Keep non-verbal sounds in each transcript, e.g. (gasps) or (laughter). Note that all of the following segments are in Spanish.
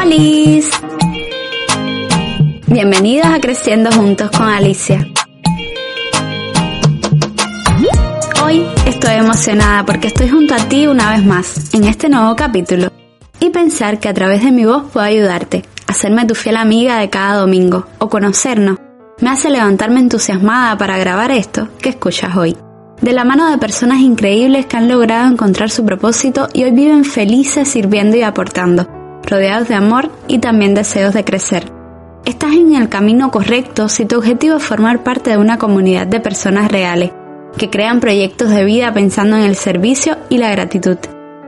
¡Holis! Bienvenidos a Creciendo Juntos con Alicia. Hoy estoy emocionada porque estoy junto a ti una vez más en este nuevo capítulo y pensar que a través de mi voz puedo ayudarte, hacerme tu fiel amiga de cada domingo o conocernos, me hace levantarme entusiasmada para grabar esto que escuchas hoy. De la mano de personas increíbles que han logrado encontrar su propósito y hoy viven felices sirviendo y aportando, rodeados de amor y también deseos de crecer. Estás en el camino correcto si tu objetivo es formar parte de una comunidad de personas reales, que crean proyectos de vida pensando en el servicio y la gratitud.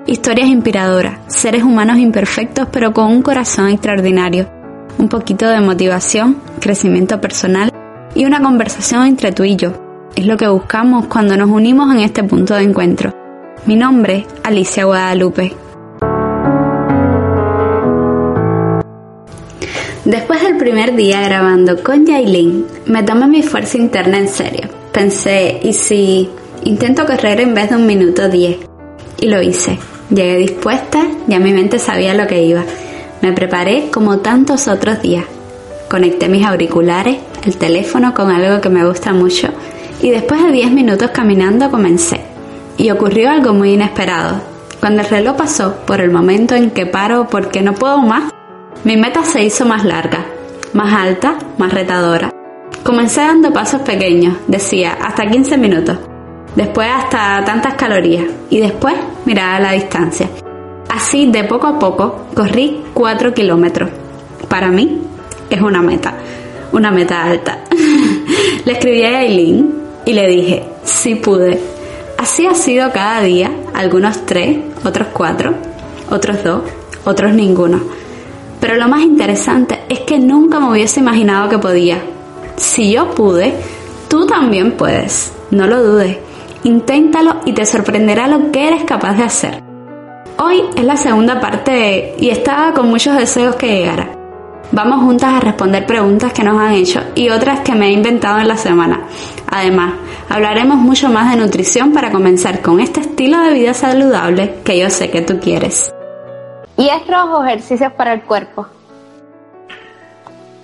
Historias inspiradoras, seres humanos imperfectos pero con un corazón extraordinario, un poquito de motivación, crecimiento personal y una conversación entre tú y yo. Es lo que buscamos cuando nos unimos en este punto de encuentro. Mi nombre Alicia Guadalupe Después del primer día grabando con Yailin, me tomé mi fuerza interna en serio. Pensé, ¿y si intento correr en vez de un minuto diez? Y lo hice. Llegué dispuesta, ya mi mente sabía lo que iba. Me preparé como tantos otros días. Conecté mis auriculares, el teléfono con algo que me gusta mucho y después de 10 minutos caminando comencé. Y ocurrió algo muy inesperado. Cuando el reloj pasó por el momento en que paro porque no puedo más, mi meta se hizo más larga, más alta, más retadora. Comencé dando pasos pequeños, decía, hasta 15 minutos. Después hasta tantas calorías. Y después miraba la distancia. Así, de poco a poco, corrí 4 kilómetros. Para mí, es una meta. Una meta alta. (laughs) le escribí a Aileen y le dije, sí pude. Así ha sido cada día, algunos tres, otros cuatro, otros dos, otros ninguno pero lo más interesante es que nunca me hubiese imaginado que podía. Si yo pude, tú también puedes. No lo dudes. Inténtalo y te sorprenderá lo que eres capaz de hacer. Hoy es la segunda parte y estaba con muchos deseos que llegara. Vamos juntas a responder preguntas que nos han hecho y otras que me he inventado en la semana. Además, hablaremos mucho más de nutrición para comenzar con este estilo de vida saludable que yo sé que tú quieres. ¿Hierros o ejercicios para el cuerpo?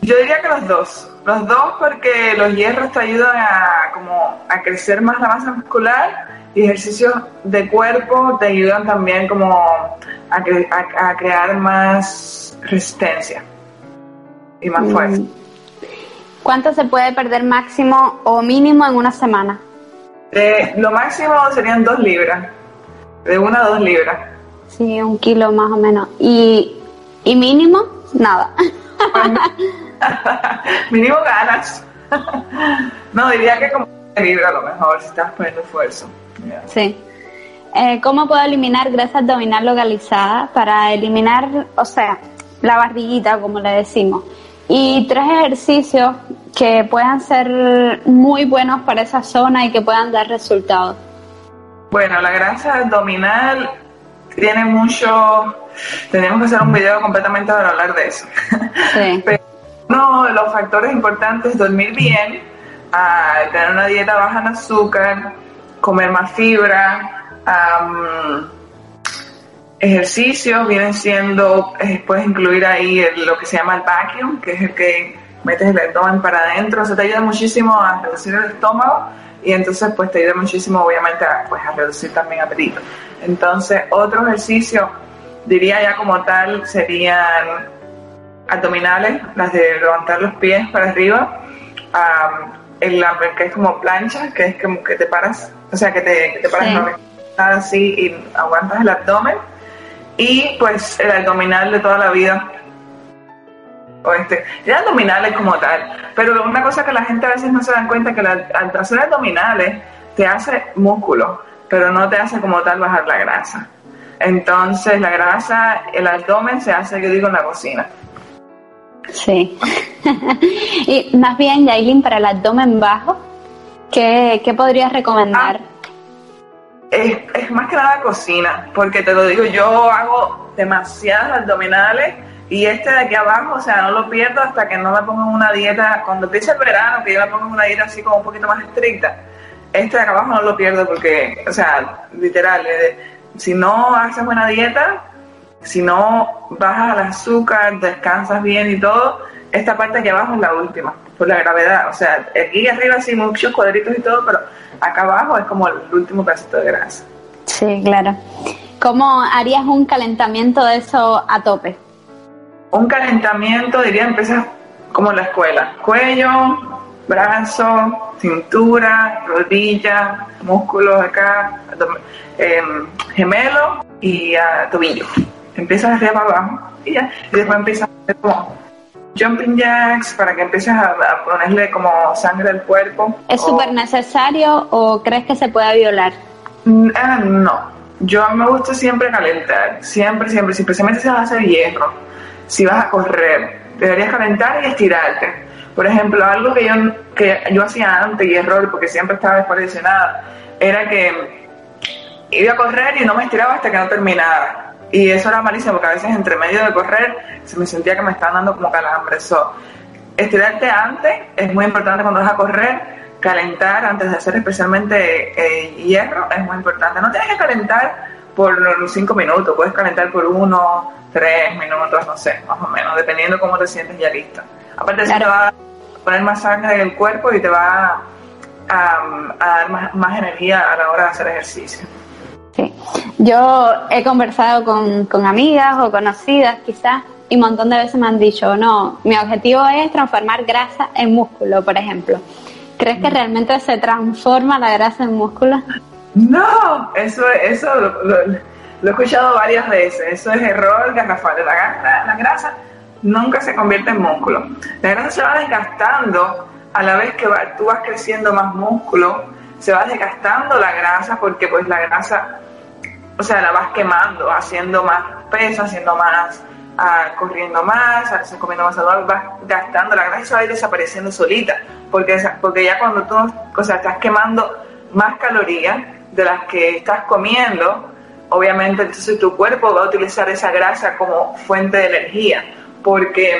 Yo diría que los dos. Los dos porque los hierros te ayudan a, como, a crecer más la masa muscular y ejercicios de cuerpo te ayudan también como a, a, crear más resistencia y más mm. fuerza. ¿Cuánto se puede perder máximo o mínimo en una semana? lo máximo serían dos libras, de una a dos libras. Sí, un kilo más o menos. ¿Y, y mínimo? Nada. (laughs) mínimo ganas. (laughs) no, diría que como libra a lo mejor si estás poniendo esfuerzo. Sí. Eh, ¿Cómo puedo eliminar grasa abdominal localizada para eliminar, o sea, la barriguita, como le decimos? Y tres ejercicios que puedan ser muy buenos para esa zona y que puedan dar resultados. Bueno, la grasa abdominal tiene mucho, tenemos que hacer un video completamente para hablar de eso. (laughs) Pero uno de los factores importantes es dormir bien, tener una dieta baja en azúcar, comer más fibra, ejercicios vienen siendo, eh, puedes incluir ahí lo que se llama el vacuum, que es el que metes el abdomen para adentro, eso te ayuda muchísimo a reducir el estómago y entonces pues te ayuda muchísimo obviamente a, pues, a reducir también apetito. Entonces otro ejercicio diría ya como tal serían abdominales, las de levantar los pies para arriba, el, que es como plancha, que es como que te paras, o sea que te, te paras así y aguantas el abdomen. Y pues el abdominal de toda la vida. O este, abdominales como tal. Pero una cosa que la gente a veces no se dan cuenta que al hacer abdominales te hace músculo, pero no te hace como tal bajar la grasa. Entonces la grasa, el abdomen se hace, yo digo, en la cocina. Sí. (laughs) y más bien, Yailin, para el abdomen bajo, ¿qué, qué podrías recomendar? Ah, es, es, más que nada cocina, porque te lo digo, yo hago demasiadas abdominales y este de aquí abajo, o sea, no lo pierdo hasta que no me pongo en una dieta, cuando empiece el verano, que yo me pongo en una dieta así como un poquito más estricta, este de acá abajo no lo pierdo porque, o sea, literal, eh, si no haces buena dieta, si no bajas el azúcar, descansas bien y todo, esta parte aquí abajo es la última, por la gravedad. O sea, aquí arriba sí muchos cuadritos y todo, pero acá abajo es como el último pedacito de grasa. Sí, claro. ¿Cómo harías un calentamiento de eso a tope? Un calentamiento, diría, empiezas como en la escuela. Cuello, brazo, cintura, rodilla, músculos acá, em, gemelo y tobillo. Empiezas arriba para abajo y ya. Y después empiezas a hacer como jumping jacks para que empieces a, ponerle como sangre al cuerpo. ¿Es súper necesario o crees que se puede violar? Mm, ah, no. Yo me gusta siempre calentar, siempre, siempre, especialmente si vas a hacer hierro, si vas a correr, deberías calentar y estirarte. Por ejemplo, algo que yo, que yo hacía antes y error, porque siempre estaba descondicionada, era que iba a correr y no me estiraba hasta que no terminara. Y eso era malísimo, porque a veces entre medio de correr se me sentía que me estaban dando como calambre. So, estirarte antes es muy importante cuando vas a correr. Calentar antes de hacer especialmente eh, hierro es muy importante. No tienes que calentar por los cinco minutos, puedes calentar por uno, tres minutos, no sé, más o menos, dependiendo cómo te sientes ya listo. Aparte, claro. te va a poner más sangre en el cuerpo y te va a, dar más, más energía a la hora de hacer ejercicio. Sí. Yo he conversado con, con amigas o conocidas quizás y un montón de veces me han dicho, no, mi objetivo es transformar grasa en músculo, por ejemplo. ¿Crees que mm. realmente se transforma la grasa en músculo? No, eso, eso lo, he escuchado varias veces. Eso es error garrafal. La, grasa, la grasa nunca se convierte en músculo. La grasa se va desgastando a la vez que tú vas creciendo más músculo. Se va desgastando la grasa porque pues la grasa o sea, la vas quemando, haciendo más peso, haciendo más, uh, corriendo más, comiendo más saludable, vas gastando, la grasa va a ir desapareciendo solita, porque, porque ya cuando tú, o sea, estás quemando más calorías de las que estás comiendo, obviamente entonces tu cuerpo va a utilizar esa grasa como fuente de energía, porque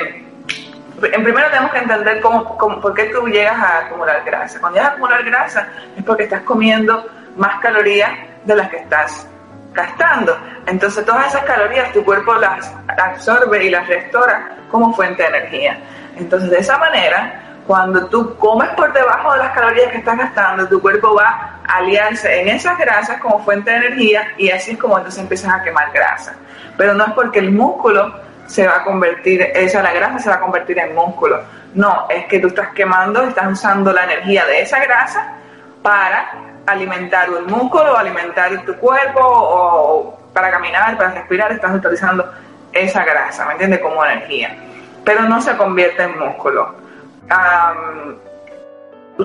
en primero tenemos que entender cómo, por qué tú llegas a acumular grasa. Cuando llegas a acumular grasa es porque estás comiendo más calorías de las que estás gastando. Entonces todas esas calorías tu cuerpo las absorbe y las restaura como fuente de energía. Entonces de esa manera, cuando tú comes por debajo de las calorías que estás gastando, tu cuerpo va a aliarse en esas grasas como fuente de energía y así es como entonces empiezas a quemar grasa. Pero no es porque el músculo se va a convertir, esa la grasa se va a convertir en músculo. No, es que tú estás quemando, estás usando la energía de esa grasa para alimentar el músculo, alimentar tu cuerpo o para caminar, para respirar, estás utilizando esa grasa, ¿me entiendes? Como energía. Pero no se convierte en músculo.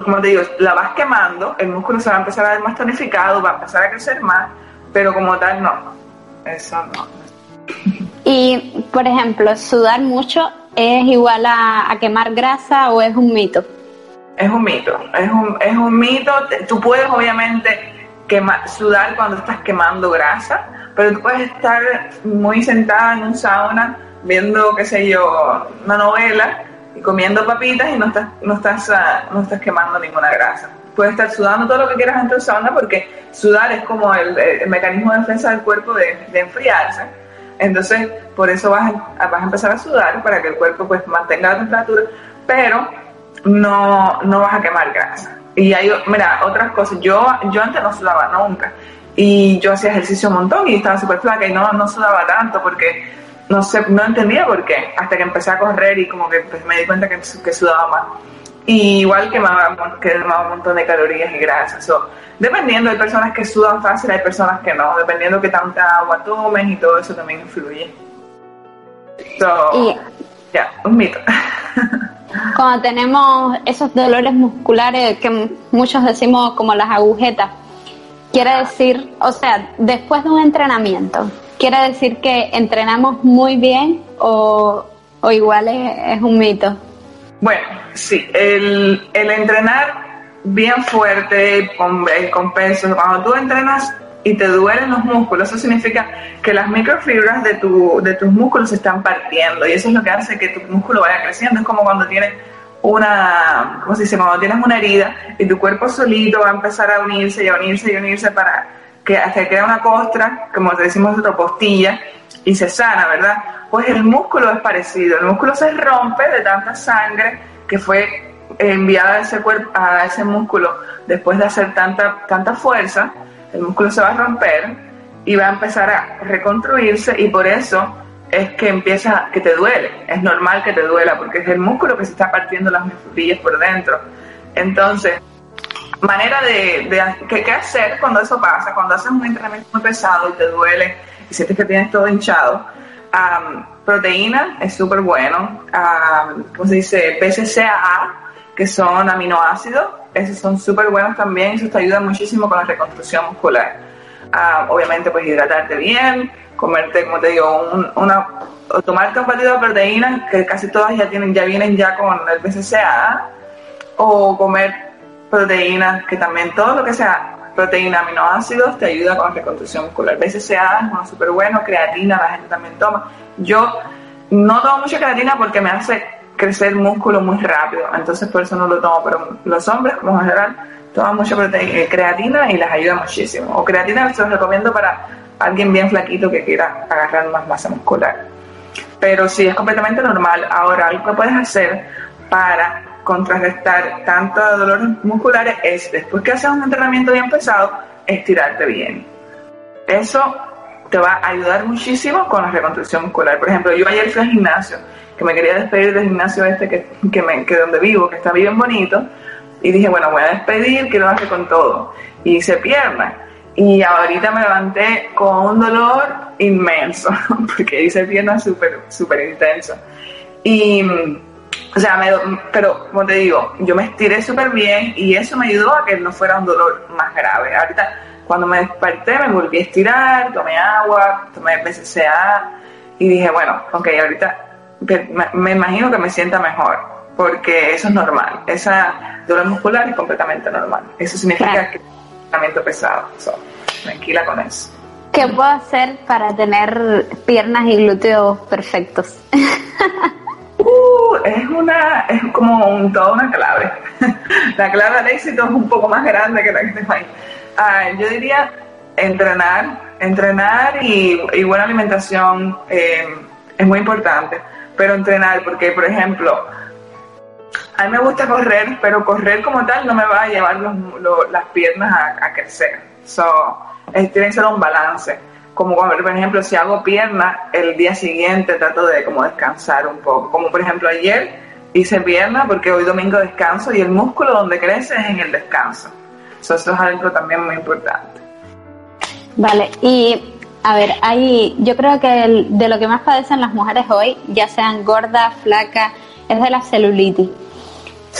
como te digo, la vas quemando, el músculo se va a empezar a ver más tonificado, va a empezar a crecer más, pero como tal no. Eso no. Y, por ejemplo, sudar mucho es igual a quemar grasa o es un mito? Es un mito, es un, es un mito. Tú puedes obviamente quemar, sudar cuando estás quemando grasa, pero tú puedes estar muy sentada en un sauna viendo, qué sé yo, una novela y comiendo papitas y no estás, no estás, ah, no estás quemando ninguna grasa. Puedes estar sudando todo lo que quieras dentro del sauna porque sudar es como el, mecanismo de defensa del cuerpo de, enfriarse. Entonces, por eso vas a, vas a empezar a sudar para que el cuerpo pues mantenga la temperatura, pero no, no vas a quemar grasa. Y hay, mira, otras cosas. Yo, yo antes no sudaba nunca. Y yo hacía ejercicio un montón y estaba súper flaca y no, no sudaba tanto porque no sé, no entendía por qué. Hasta que empecé a correr y como que pues, me di cuenta que, que sudaba más. Y igual quemaba, quemaba un montón de calorías y grasas. dependiendo, hay personas que sudan fácil, hay personas que no. Dependiendo que tanta agua tomes y todo eso también influye. So, ya, un mito. (laughs) Cuando tenemos esos dolores musculares que muchos decimos como las agujetas, quiere decir, o sea, después de un entrenamiento, quiere decir que entrenamos muy bien o, o igual es, un mito. Bueno, sí, el, el entrenar bien fuerte, con, con peso, cuando tú entrenas y te duelen los músculos, eso significa que las microfibras de, tu, de tus músculos se están partiendo y eso es lo que hace que tu músculo vaya creciendo. Es como cuando tienes una, ¿cómo se dice? Cuando tienes una herida y tu cuerpo solito va a empezar a unirse y a unirse y a unirse para que hasta quede una costra, como te decimos nosotros, postilla, y se sana, ¿verdad? Pues el músculo es parecido, el músculo se rompe de tanta sangre que fue enviada a ese, cuerpo, a ese músculo después de hacer tanta, tanta fuerza, el músculo se va a romper y va a empezar a reconstruirse y por eso es que empieza, que te duele, es normal que te duela porque es el músculo que se está partiendo las mejillas por dentro. Entonces, manera de, de ¿qué, hacer cuando eso pasa, cuando haces un entrenamiento muy pesado y te duele y sientes que tienes todo hinchado. Proteína es súper bueno, um, se dice? BCCAA, que son aminoácidos, esos son súper buenos también, eso te ayuda muchísimo con la reconstrucción muscular. obviamente, pues hidratarte bien, comerte, como te digo, una, o tomarte un batido de proteínas, que casi todas ya tienen, ya vienen ya con el BCCA, o comer proteínas, que también todo lo que sea proteína, aminoácidos, te ayuda con la reconstrucción muscular. BCCA es uno súper bueno, creatina, la gente también toma. Yo no tomo mucha creatina porque me hace crecer músculo muy rápido, entonces por eso no lo tomo, pero los hombres, como en general, toman mucha proteína, eh, creatina y les ayuda muchísimo. O creatina se los recomiendo para alguien bien flaquito que quiera agarrar más masa muscular. Pero sí, es completamente normal. Ahora, algo que puedes hacer para contrarrestar tanto dolores musculares es, después que haces un entrenamiento bien pesado, estirarte bien. Eso te va a ayudar muchísimo con la reconstrucción muscular. Por ejemplo, yo ayer fui al gimnasio, que me quería despedir del gimnasio este que, que, me, que donde vivo, que está bien bonito, y dije, bueno, voy a despedir, quiero hacer con todo. Y hice pierna. Y ahorita me levanté con un dolor inmenso, (laughs) porque hice pierna súper, súper intenso. Y, o sea, pero como te digo, yo me estiré súper bien y eso me ayudó a que no fuera un dolor más grave. Ahorita, cuando me desperté, me volví a estirar, tomé agua, tomé BCCA y dije, bueno, ok, ahorita me imagino que me sienta mejor, porque eso es normal. Esa dolor muscular es completamente normal. Eso significa que pesado. tranquila con eso. ¿Qué puedo hacer para tener piernas y glúteos perfectos? (laughs) es una, es como un, toda una clave. (laughs) la clave del éxito es un poco más grande que la que te ah, yo diría entrenar, entrenar y, buena alimentación eh, es muy importante, pero entrenar, porque por ejemplo, a mí me gusta correr, pero correr como tal no me va a llevar las piernas a, crecer. So, tiene que ser un balance. Como por ejemplo, si hago pierna, el día siguiente trato de como descansar un poco. Como por ejemplo ayer hice pierna porque hoy domingo descanso y el músculo donde crece es en el descanso. eso es algo también muy importante. Vale, y a ver, hay, yo creo que de lo que más padecen las mujeres hoy, ya sean gordas, flacas, es de la celulitis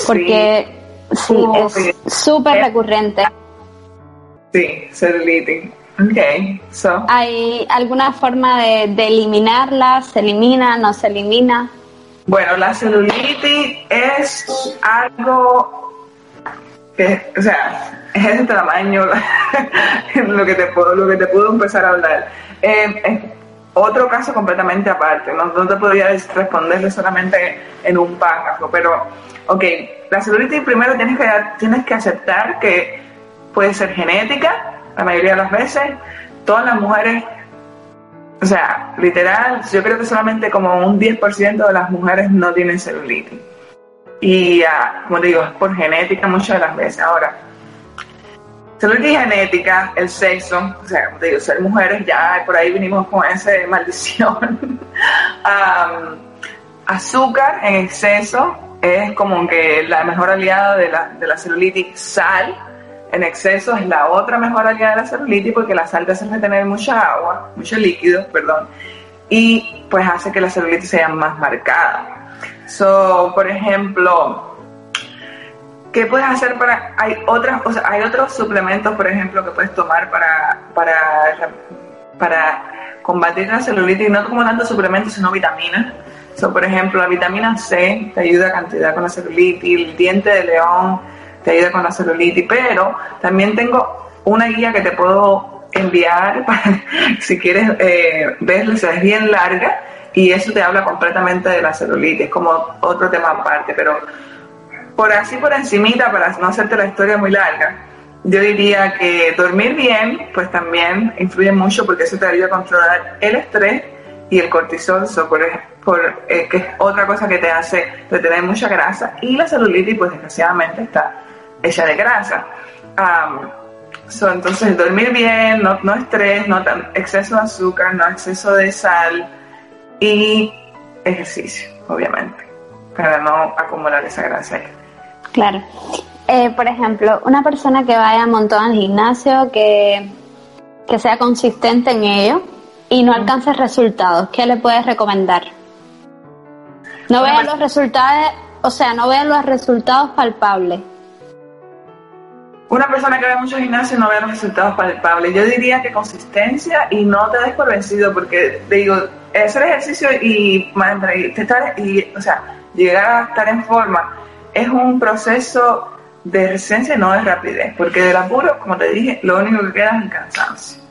porque sí, es súper recurrente. Sí, celulitis. Okay, so. ¿Hay alguna forma de, de, eliminarla? ¿Se elimina? ¿No se elimina? Bueno, la celulitis es algo que, o sea, (laughs) es de tamaño (laughs) lo que te puedo, lo que te puedo empezar a hablar. Eh, otro caso completamente aparte, no, te podría responderle solamente en un párrafo, pero, ok, la celulitis primero tienes que, tienes que aceptar que puede ser genética, la mayoría de las veces, todas las mujeres, o sea, literal, yo creo que solamente como un 10% de las mujeres no tienen celulitis. Y, como te digo, es por genética muchas de las veces. Ahora, Celulitis genética, el sexo, o sea, como te digo, ser mujeres, ya por ahí vinimos con esa (laughs) maldición. azúcar en exceso es como que la mejor aliada de la, de la celulitis. Sal en exceso es la otra mejor aliada de la celulitis porque la sal te hace retener mucha agua, mucho líquido, perdón, y pues hace que la celulitis sea más marcada. So, por ejemplo, ¿Qué puedes hacer para.? Hay, otras, o hay otros suplementos, por ejemplo, que puedes tomar para, para, para combatir la celulitis, no como tanto suplementos, sino vitaminas. So, por ejemplo, la vitamina C te ayuda a cantidad con la celulitis, el diente de león te ayuda con la celulitis, pero también tengo una guía que te puedo enviar (laughs) para, si quieres eh, verla, es bien larga y eso te habla completamente de la celulitis, como otro tema aparte, pero por así por encimita, para no hacerte la historia muy larga, yo diría que dormir bien, pues también influye mucho porque eso te ayuda a controlar el estrés y el cortisol, por, por eh, que es otra cosa que te hace retener mucha grasa, y la celulitis, pues desgraciadamente está hecha de grasa. entonces, dormir bien, no, no estrés, no tan, exceso de azúcar, no exceso de sal y ejercicio, obviamente, para no acumular esa grasa. Claro. Eh, por ejemplo, una persona que vaya un montón al gimnasio, que, que sea consistente en ello y no alcance resultados, ¿qué le puedes recomendar? No vea los resultados, o sea, no vea los resultados palpables. Una persona que ve mucho gimnasio no ve los resultados palpables. Yo diría que consistencia y no te des por vencido, porque te digo, hacer ejercicio y, y o sea, llegar a estar en forma es un proceso de resistencia y no de rapidez, porque del apuro, como te dije, lo único que queda es el cansancio.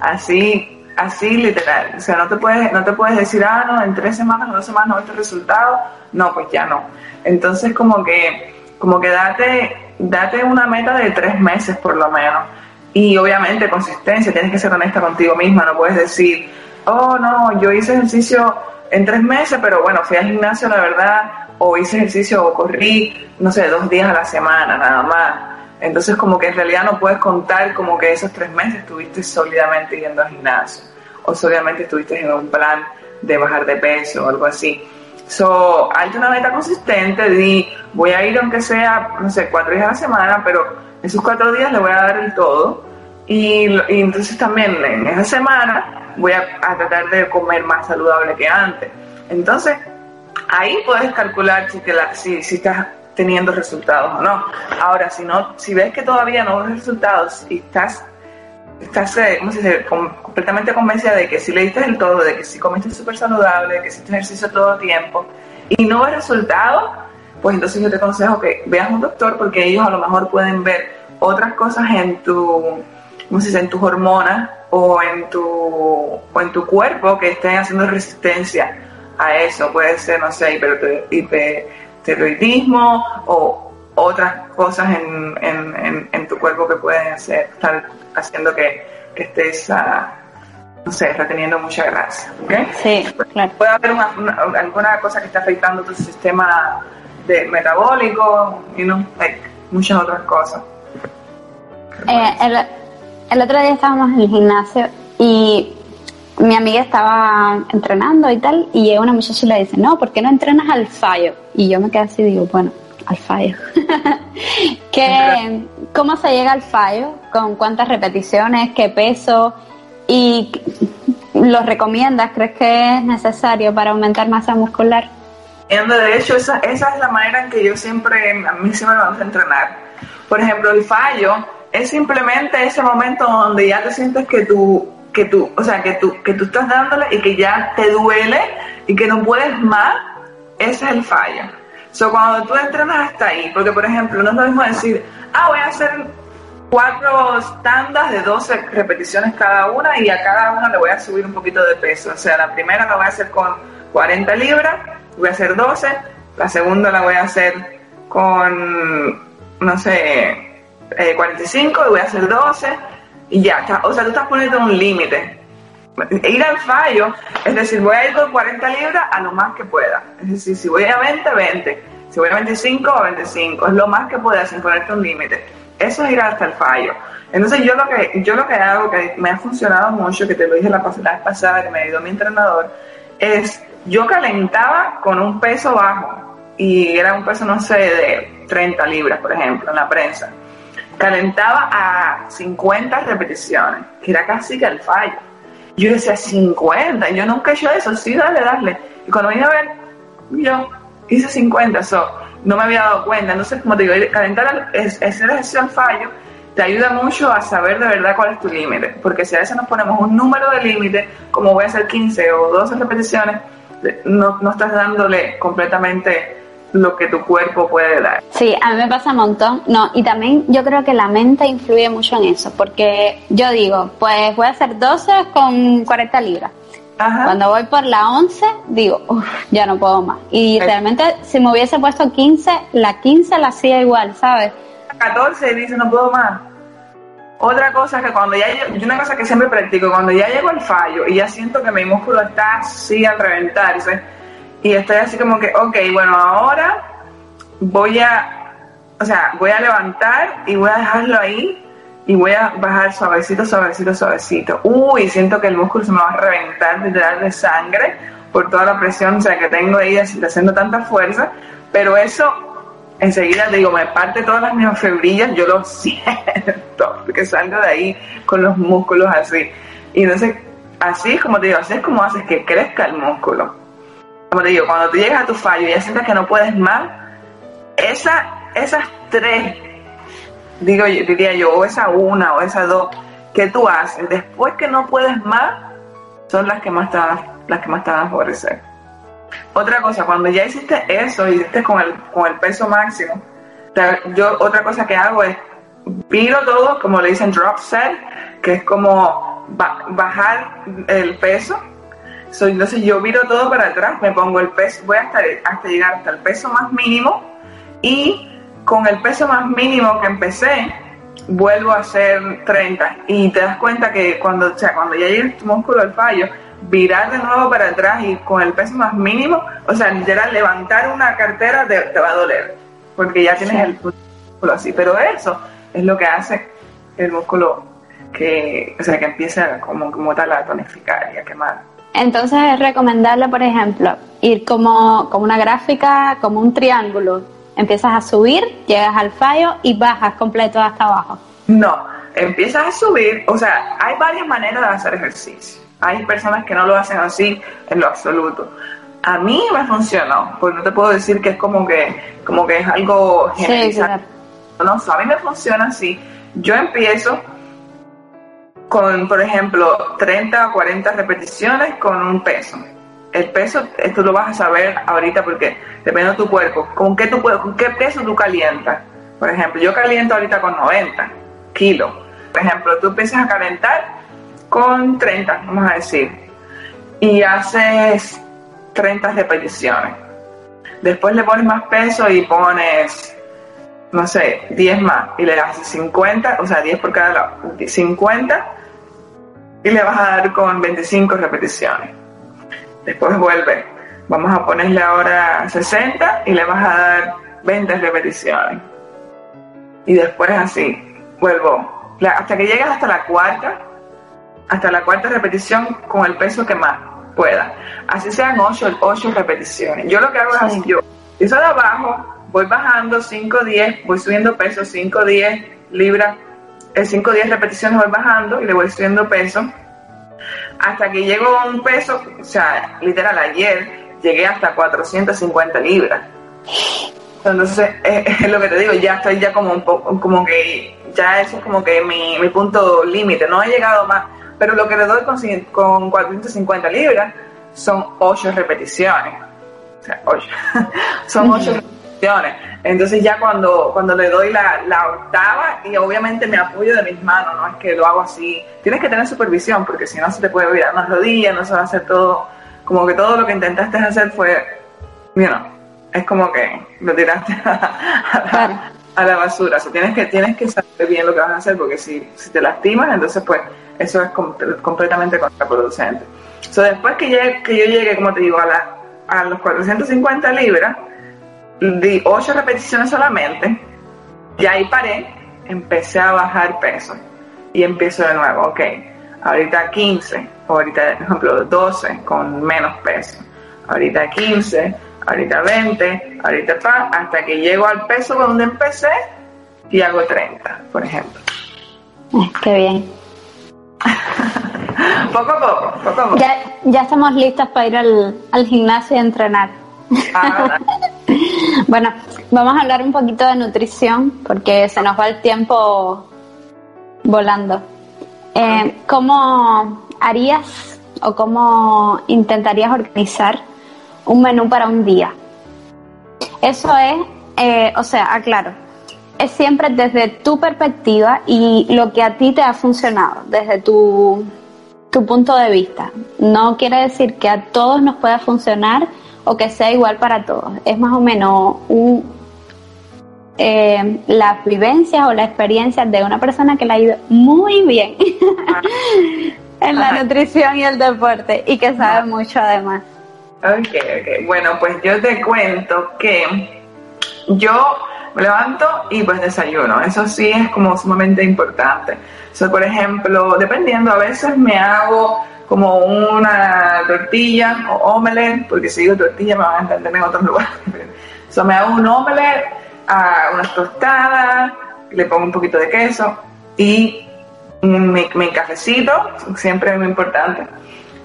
Así, así literal. O sea, no te puedes, no te puedes decir, ah, no, en tres semanas o dos semanas no este resultado. No, pues ya no. Entonces, como que, como que date, date una meta de tres meses por lo menos. Y obviamente consistencia, tienes que ser honesta contigo misma, no puedes decir, oh no, yo hice ejercicio en tres meses, pero bueno, fui al gimnasio, la verdad, o hice ejercicio o corrí, no sé, dos días a la semana nada más. Entonces como que en realidad no puedes contar como que esos tres meses estuviste sólidamente yendo al gimnasio o sólidamente estuviste en un plan de bajar de peso o algo así. So, hazte una meta consistente, di, voy a ir aunque sea, no sé, cuatro días a la semana, pero esos cuatro días le voy a dar el todo. Y, entonces también en esa semana voy a, a tratar de comer más saludable que antes. Entonces, ahí puedes calcular si, si, si estás teniendo resultados o no. Ahora, si no, si ves que todavía no ves resultados y estás, estás eh, completamente convencida de que si le diste el todo, de que si comiste súper saludable, de que hiciste ejercicio todo el tiempo y no ves resultados, pues entonces yo te aconsejo que veas un doctor porque ellos a lo mejor pueden ver otras cosas en tu, ¿cómo se dice? tus hormonas o en tu, o en tu cuerpo que estén haciendo resistencia a eso. Puede ser, no sé, hipertiroidismo o otras cosas en, tu cuerpo que pueden hacer, estar haciendo que, que estés, uh, no sé, reteniendo mucha grasa. ¿okay? Sí, claro. Puede haber alguna cosa que esté afectando tu sistema de metabólico, y you know, like, muchas otras cosas. Eh, el, el otro día estábamos en el gimnasio y mi amiga estaba entrenando y tal, y llega una muchacha y le dice, no, ¿por qué no entrenas al fallo? Y yo me quedé así y digo, bueno, al fallo. (laughs) ¿Qué, ¿Cómo se llega al fallo? ¿Con cuántas repeticiones? ¿Qué peso? ¿Y lo recomiendas? ¿Crees que es necesario para aumentar masa muscular? De hecho, esa, esa es la manera en que yo siempre, a mí siempre me vamos a entrenar. Por ejemplo, el fallo es simplemente ese momento donde ya te sientes que tu que tú, o sea, que tú, que tú estás dándole y que ya te duele y que no puedes más, ese es el fallo. So, cuando tú entrenas hasta ahí, porque por ejemplo, no es lo mismo decir, ah, voy a hacer cuatro tandas de 12 repeticiones cada una y a cada una le voy a subir un poquito de peso. O sea, la primera la voy a hacer con 40 libras, voy a hacer 12, la segunda la voy a hacer con, no sé, 45 eh, y voy a hacer 12 y ya, o sea, tú estás poniendo un límite. Ir al fallo, es decir, voy a ir con 40 libras a lo más que pueda. Es decir, si voy a 20, 20. Si voy a 25, 25. Es lo más que pueda sin ponerte un límite. Eso es ir hasta el fallo. Entonces yo lo que yo lo que hago, que me ha funcionado mucho, que te lo dije la, vez pasada, que me ayudó mi entrenador, es yo calentaba con un peso bajo y era un peso, no sé, de 30 libras, por ejemplo, en la prensa calentaba a 50 repeticiones, que era casi que el fallo. Yo decía 50, yo nunca he hecho eso, sí, dale, dale. Y cuando vine a ver, yo hice 50, eso no me había dado cuenta. Entonces, como te digo, calentar ese ejercicio al fallo te ayuda mucho a saber de verdad cuál es tu límite. Porque si a veces nos ponemos un número de límite, como voy a hacer 15 o 12 repeticiones, no, no estás dándole completamente lo que tu cuerpo puede dar. Sí, a mí me pasa un montón. No, y también yo creo que la mente influye mucho en eso, porque yo digo, pues voy a hacer 12 con 40 libras. Cuando voy por la 11, digo, uff, ya no puedo más. Y realmente, si me hubiese puesto 15, la 15 la hacía igual, ¿sabes? 14 dice, no puedo más. Otra cosa que cuando ya yo, una cosa que siempre practico, cuando ya llego al fallo y ya siento que mi músculo está así al reventarse y estoy así como que, ok, bueno, ahora voy a, o sea, voy a levantar y voy a dejarlo ahí y voy a bajar suavecito, suavecito, suavecito. Uy, siento que el músculo se me va a reventar literal de sangre por toda la presión, o sea, que tengo ahí haciendo tanta fuerza, pero eso enseguida digo, me parte todas las miofebrillas, yo lo (laughs) siento, porque salgo de ahí con los músculos así. Y entonces, así como te digo, así es como haces que crezca el músculo. Como te digo, cuando tú llegas a tu fallo y ya sientes que no puedes más, esa, esas tres digo, diría yo, o esa una o esa dos que tú haces después que no puedes más, son las que más te van, las que más te van a favorecer. Otra cosa, cuando ya hiciste eso, hiciste con el, con el peso máximo, yo otra cosa que hago es viro todo, como le dicen drop set, que es como bajar el peso. Entonces yo viro todo para atrás, me pongo el peso, voy hasta, hasta llegar hasta el peso más mínimo y con el peso más mínimo que empecé, vuelvo a hacer 30. Y te das cuenta que cuando, o sea, cuando ya llega tu músculo al fallo, virar de nuevo para atrás y con el peso más mínimo, o sea, literal, levantar una cartera te, va a doler, porque ya tienes el músculo así. Pero eso es lo que hace el músculo que, o sea, que empieza como, como tal a tonificar y a quemar. Entonces es recomendable, por ejemplo, ir como, como una gráfica, como un triángulo, Empiezas a subir, llegas al fallo y bajas completo hasta abajo. No, empiezas a subir, o sea, hay varias maneras de hacer ejercicio. Hay personas que no lo hacen así en lo absoluto. A mí me funcionó, pues no te puedo decir que es como que, como que es algo generalizado. No, a mí me funciona así. Yo empiezo con, por ejemplo, 30 o 40 repeticiones con un peso el peso, esto lo vas a saber ahorita porque depende de tu cuerpo, con qué, tu, con qué peso tú calientas. Por ejemplo, yo caliento ahorita con 90 kilos. Por ejemplo, tú empiezas a calentar con 30, vamos a decir, y haces 30 repeticiones. Después le pones más peso y pones, no sé, 10 más y le haces 50, o sea, 10 por cada lado, 50 y le vas a dar con 25 repeticiones después vuelve. Vamos a ponerle ahora 60 y le vas a dar 20 repeticiones. Y después así, vuelvo. Hasta que llegas hasta la cuarta, hasta la cuarta repetición con el peso que más pueda. Así sean 8, 8 repeticiones. Yo lo que hago es así, yo empiezo de abajo, voy bajando 5, 10, voy subiendo peso 5, 10 libras, 5, 10 repeticiones voy bajando y le voy subiendo peso hasta que llego a un peso, o sea, literal, ayer llegué hasta 450 libras. Entonces, (laughs) es, lo que te digo, ya estoy ya como un poco, como que, ya eso es como que mi, mi punto límite, no he llegado más, pero lo que le doy con, con 450 libras son 8 repeticiones. O sea, 8. (laughs) son 8 repeticiones. Entonces ya cuando, cuando le doy la, la, octava y obviamente me apoyo de mis manos, no es que lo hago así. Tienes que tener supervisión porque si no se te puede virar las rodillas, no se va a hacer todo, como que todo lo que intentaste hacer fue, mira, es como que lo tiraste (laughs) a, la, basura. O sea, tienes que, tienes que saber bien lo que vas a hacer porque si, si te lastimas, entonces pues eso es completamente contraproducente. So, después que, llegue, que yo llegue, como te digo, a, la, a los 450 libras, di ocho repeticiones solamente, y ahí paré, empecé a bajar peso y empiezo de nuevo, ok, ahorita 15, ahorita, por ejemplo, 12 con menos peso, ahorita 15, ahorita 20, ahorita pa, hasta que llego al peso donde empecé y hago 30, por ejemplo. Qué bien. (laughs) poco a poco, poco a poco. Ya, ya estamos listos para ir al, al gimnasio y entrenar. Ah, bueno, vamos a hablar un poquito de nutrición porque se nos va el tiempo volando. Eh, ¿Cómo harías o cómo intentarías organizar un menú para un día? Eso es, eh, o sea, aclaro, es siempre desde tu perspectiva y lo que a ti te ha funcionado, desde tu, tu punto de vista. No quiere decir que a todos nos pueda funcionar o que sea igual para todos. Es más o menos un, eh, las vivencias o las experiencias de una persona que le ha ido muy bien (laughs) en la nutrición y el deporte y que sabe mucho además. Ok, ok. Bueno, pues yo te cuento que yo me levanto y pues desayuno. Eso sí es como sumamente importante. So, por ejemplo, dependiendo, a veces me hago como una tortilla o omelette, porque si digo tortilla me van a entender en otros (laughs) lugares. So, me hago un omelette, a unas tostadas, le pongo un poquito de queso y mi, mi cafecito, siempre es muy importante.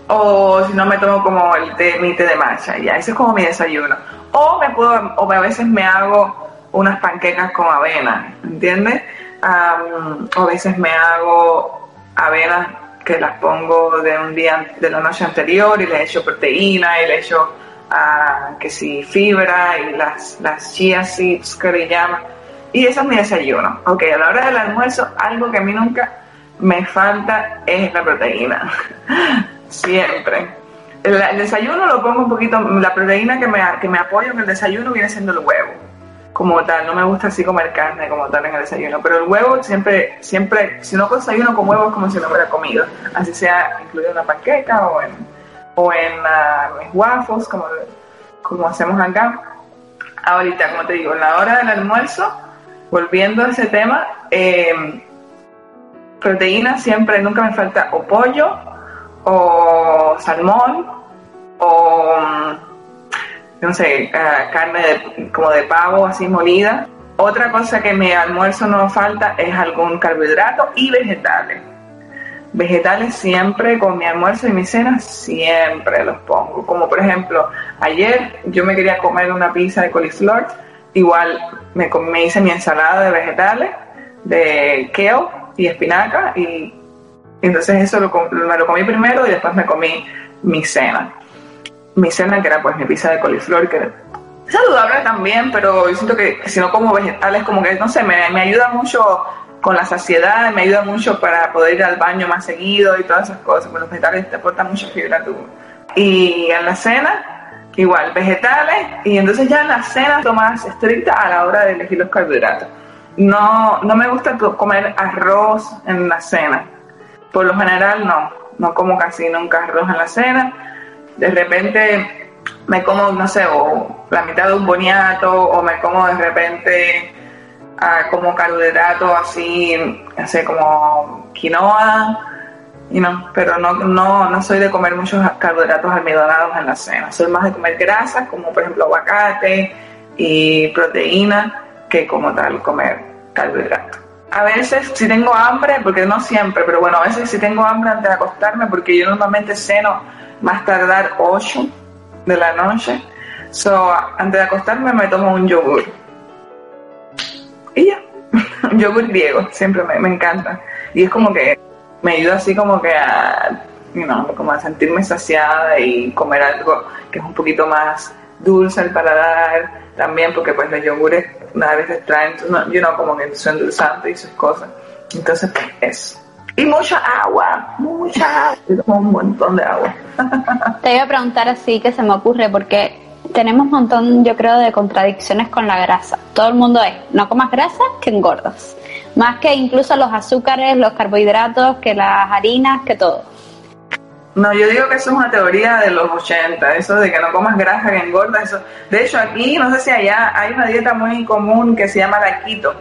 O si no, me tomo como el té, mi té de matcha, ya, ese es como mi desayuno. O me puedo, o a veces me hago unas panquecas con avena, ¿entiendes? o a veces me hago avenas que las pongo de un día, de la noche anterior y le echo proteína y le echo uh, que si fibra y las, las chia seeds que le llaman. Y ese es mi desayuno. Ok, a la hora del almuerzo, algo que a mí nunca me falta es la proteína. (laughs) Siempre. El, desayuno lo pongo un poquito, la proteína que me, que me en el desayuno viene siendo el huevo como tal, no me gusta así comer carne como tal en el desayuno, pero el huevo siempre, siempre, si no desayuno con huevo es como si no hubiera comido, así sea incluido en una panqueca o en, o en uh, waffles, como, como hacemos acá. Ahorita, como te digo, en la hora del almuerzo, volviendo a ese tema, eh, proteína siempre, nunca me falta o pollo, o salmón, o no sé, carne como de pavo así molida. Otra cosa que mi almuerzo no falta es algún carbohidrato y vegetales. Vegetales siempre con mi almuerzo y mi cena siempre los pongo. Como por ejemplo, ayer yo me quería comer una pizza de coliflor, igual me, me hice mi ensalada de vegetales, de kale y espinaca y entonces eso me lo comí primero y después me comí mi cena mi cena, que era pues mi pizza de coliflor, que era saludable también, pero yo siento que si no como vegetales, como que, no sé, me, me ayuda mucho con la saciedad, me ayuda mucho para poder ir al baño más seguido y todas esas cosas, porque los vegetales te aportan mucha fibra tú. Y en la cena, igual, vegetales, y entonces ya en la cena lo más estricta a la hora de elegir los carbohidratos. No, no me gusta comer arroz en la cena. Por lo general no, no como casi nunca arroz en la cena de repente me como, no sé, o la mitad de un boniato, o me como de repente ah, como carbohidrato así, no como quinoa, y no, pero no, no, no soy de comer muchos carbohidratos almidonados en la cena, soy más de comer grasas, como por ejemplo aguacate y proteína, que como tal comer carbohidratos. A veces si tengo hambre, porque no siempre, pero bueno, a veces si tengo hambre antes de acostarme, porque yo normalmente ceno más tardar 8 de la noche. So, antes de acostarme me tomo un yogur. Y ya, un (laughs) yogur griego, siempre me, me, encanta. Y es como que me ayuda así como que a, you know, como a sentirme saciada y comer algo que es un poquito más dulce al paladar también, porque pues los yogures una vez traen, you know, como que son endulzantes y sus cosas. Entonces, pues eso. Y mucha agua, mucha agua, un montón de agua. Te iba a preguntar así que se me ocurre, porque tenemos un montón, yo creo, de contradicciones con la grasa. Todo el mundo es, no comas grasa, que engordas. Más que incluso los azúcares, los carbohidratos, que las harinas, que todo. No, yo digo que eso es una teoría de los 80, eso de que no comas grasa que engorda, eso. De hecho, aquí, no sé si allá, hay una dieta muy común que se llama la keto,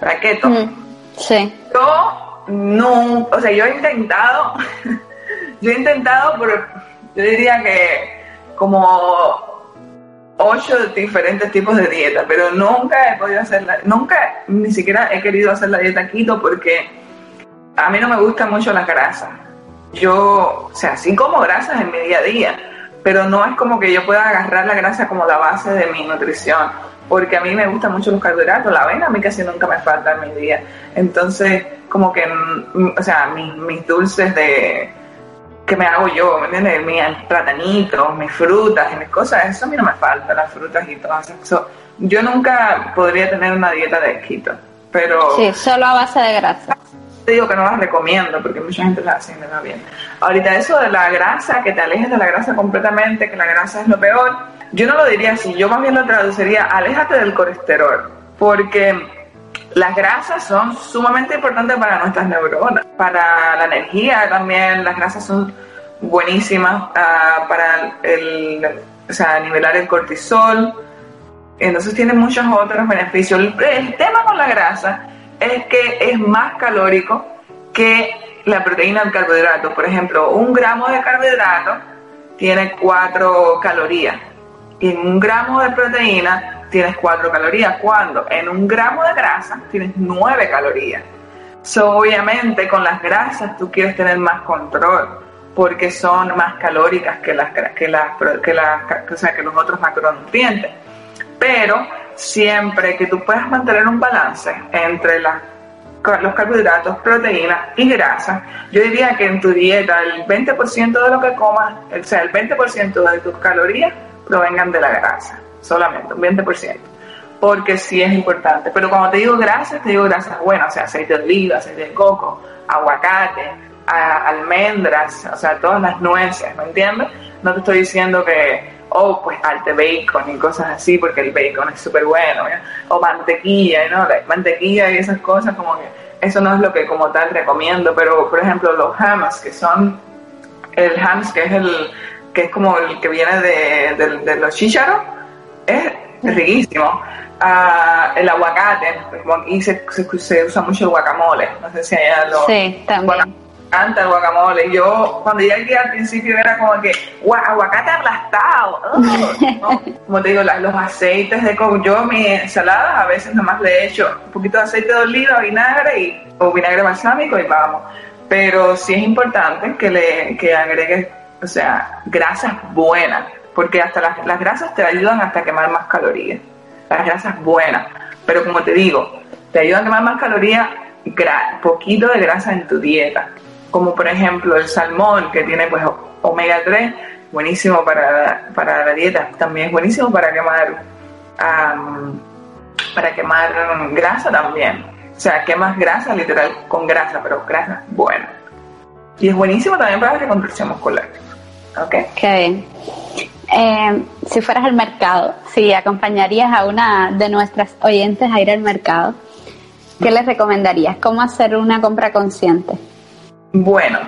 la keto. Mm, sí. Yo no, o sea, yo he intentado, (laughs) yo he intentado, pero yo diría que como ocho diferentes tipos de dieta, pero nunca he podido hacerla, nunca ni siquiera he querido hacer la dieta keto porque a mí no me gusta mucho la grasa. Yo, o sea, sí como grasas en mi día a día, pero no es como que yo pueda agarrar la grasa como la base de mi nutrición, porque a mí me gustan mucho los carbohidratos, la avena a mí casi nunca me falta en mi día. Entonces, como que, mm, o sea, mis, mis dulces de que me hago yo, ¿me entiendes? Mis platanitos, mis frutas y mis cosas, eso a mí no me falta, las frutas y todo eso. Yo nunca podría tener una dieta de keto, pero... Sí, solo a base de grasa. Te digo que no las recomiendo porque mucha gente las hace y me va bien. Ahorita eso de la grasa, que te alejes de la grasa completamente, que la grasa es lo peor, yo no lo diría así, yo más bien lo traduciría, aléjate del colesterol porque las grasas son sumamente importantes para nuestras neuronas, para la energía también, las grasas son buenísimas ah, para el, o sea, nivelar el cortisol, entonces tiene muchos otros beneficios. El, tema con la grasa es que es más calórico que la proteína del carbohidrato. Por ejemplo, un gramo de carbohidrato tiene 4 calorías en un gramo de proteína tienes 4 calorías. Cuando en un gramo de grasa tienes 9 calorías. Obviamente con las grasas tú quieres tener más control porque son más calóricas que las que las que, las, que los otros macronutrientes. Pero siempre que tú puedas mantener un balance entre los carbohidratos, proteínas y grasas, yo diría que en tu dieta el 20% de lo que comas, o sea, el 20% de tus calorías provengan de la grasa, solamente un 20%, porque sí es importante. Pero cuando te digo grasas, te digo grasas buenas, o sea, aceite de oliva, aceite de coco, aguacate, almendras, o sea, todas las nueces, ¿me entiendes? No te estoy diciendo que, oh, pues alte bacon y cosas así, porque el bacon es súper bueno, o mantequilla, ¿no? mantequilla y esas cosas, como que eso no es lo que como tal recomiendo, pero por ejemplo los hams, que son, el hams que es el, que es como el que viene de, los chícharos, es riquísimo. Ah, el aguacate, y se, se, usa mucho el guacamole, no sé si allá lo... Sí, también encanta el guacamole. Yo, cuando llegué al principio, era como que, guau, aguacate aplastado. (laughs) Como te digo, los aceites de coco. Yo, mi ensalada, a veces nomás le echo un poquito de aceite de oliva, vinagre y, o vinagre balsámico y vamos. Pero sí es importante que le que agregues, o sea, grasas buenas, porque hasta las, las grasas te ayudan hasta quemar más calorías. Las grasas buenas. Pero como te digo, te ayudan a quemar más calorías poquito de grasa en tu dieta como por ejemplo el salmón, que tiene pues omega 3, buenísimo para, para la dieta, también es buenísimo para quemar, para quemar grasa también. O sea, quemas grasa literal con grasa, pero grasa buena. Y es buenísimo también para la reconstrucción muscular. ¿Ok? Qué bien. Eh, si fueras al mercado, si acompañarías a una de nuestras oyentes a ir al mercado, ¿qué les recomendarías? ¿Cómo hacer una compra consciente? Bueno,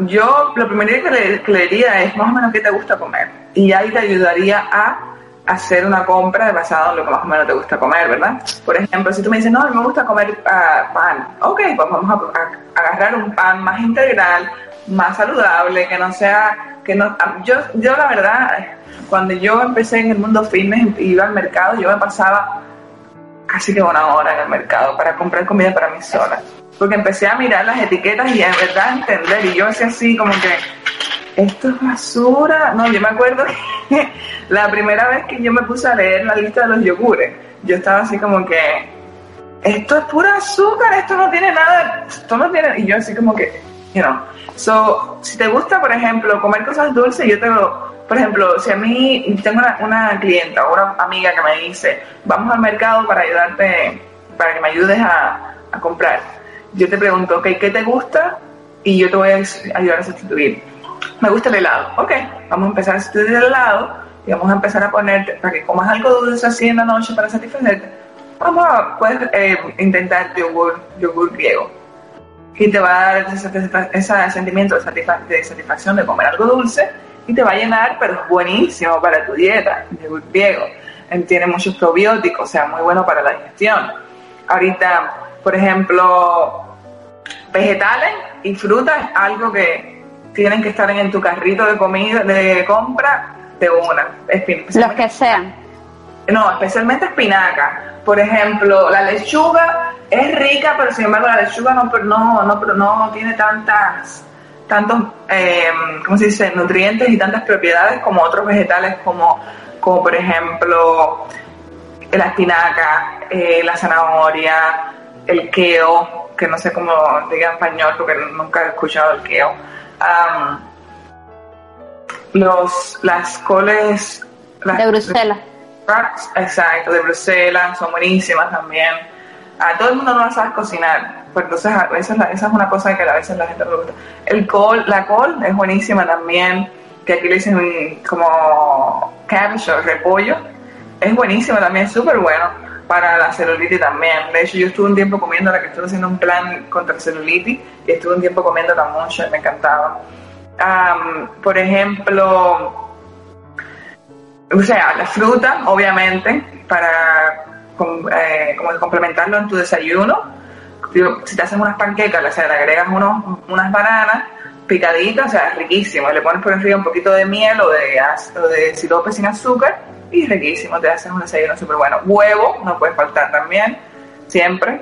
yo lo primero que le, diría es más o menos qué te gusta comer. Y ahí te ayudaría a hacer una compra basada en lo que más o menos te gusta comer, ¿verdad? Por ejemplo, si tú me dices, no, me gusta comer uh, pan, ok, pues vamos a, agarrar un pan más integral, más saludable, que no sea, que no, yo, yo la verdad, cuando yo empecé en el mundo fitness y iba al mercado, yo me pasaba casi que una hora en el mercado para comprar comida para mí sola porque empecé a mirar las etiquetas y en verdad entender, y yo hacía así como que, esto es basura. No, yo me acuerdo que (laughs) la primera vez que yo me puse a leer la lista de los yogures, yo estaba así como que, esto es pura azúcar, esto no tiene nada, esto no tiene, y yo así como que, you know. So, si te gusta, por ejemplo, comer cosas dulces, yo tengo, por ejemplo, si a mí tengo una, una clienta o una amiga que me dice, vamos al mercado para ayudarte, para que me ayudes a comprar yo te pregunto, ok, ¿qué te gusta? Y yo te voy a ayudar a sustituir. Me gusta el helado. Ok, vamos a empezar a sustituir el helado y vamos a empezar a ponerte, para que comas algo dulce así en la noche para satisfacerte. Vamos a, puedes eh, intentar yogur, yogur griego. Y te va a dar ese, sentimiento de, de satisfacción de comer algo dulce y te va a llenar, pero es buenísimo para tu dieta, el yogur griego. Tiene muchos probióticos, o sea, muy bueno para la digestión. Ahorita por ejemplo, vegetales y frutas, algo que tienen que estar en tu carrito de comida, de compra, de una. Los que sean. No, especialmente espinaca. Por ejemplo, la lechuga es rica, pero sin embargo la lechuga no, no, no, no tiene tantas tantos, eh, ¿cómo se dice?, nutrientes y tantas propiedades como otros vegetales como, como por ejemplo la espinaca, eh, la zanahoria, el keo, que no sé cómo diga en español porque nunca he escuchado el keo. los, las coles... de Bruselas. Exacto, de Bruselas, son buenísimas también. A todo el mundo no las sabe cocinar, pues entonces a veces esa es una cosa que a veces la gente no le gusta. El col, la col es buenísima también, que aquí le dicen como cabbage o repollo, es buenísima también, es súper bueno para la celulitis también. De hecho, yo estuve un tiempo comiendo, la que estuve haciendo un plan contra celulitis, y estuve un tiempo comiendo la mucho me encantaba. por ejemplo, o sea, la fruta, obviamente, para eh, como complementarlo en tu desayuno. Si te haces unas panquecas, o sea, le agregas unos, unas bananas picaditas, o sea, es riquísimo. Le pones por arriba un poquito de miel o de, o de sirope sin azúcar y riquísimo, te haces un desayuno súper bueno. Huevo, no puede faltar también, siempre.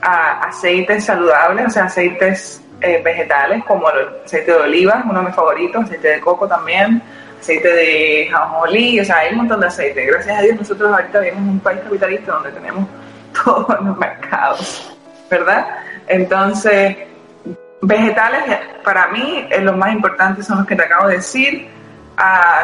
aceites saludables, o sea, aceites eh, vegetales como el aceite de oliva, uno de mis favoritos, aceite de coco también, aceite de jamolí, o sea, hay un montón de aceite. Gracias a Dios nosotros ahorita vivimos en un país capitalista donde tenemos (laughs) todos los mercados, ¿verdad? Entonces, vegetales para mí eh, los más importantes son los que te acabo de decir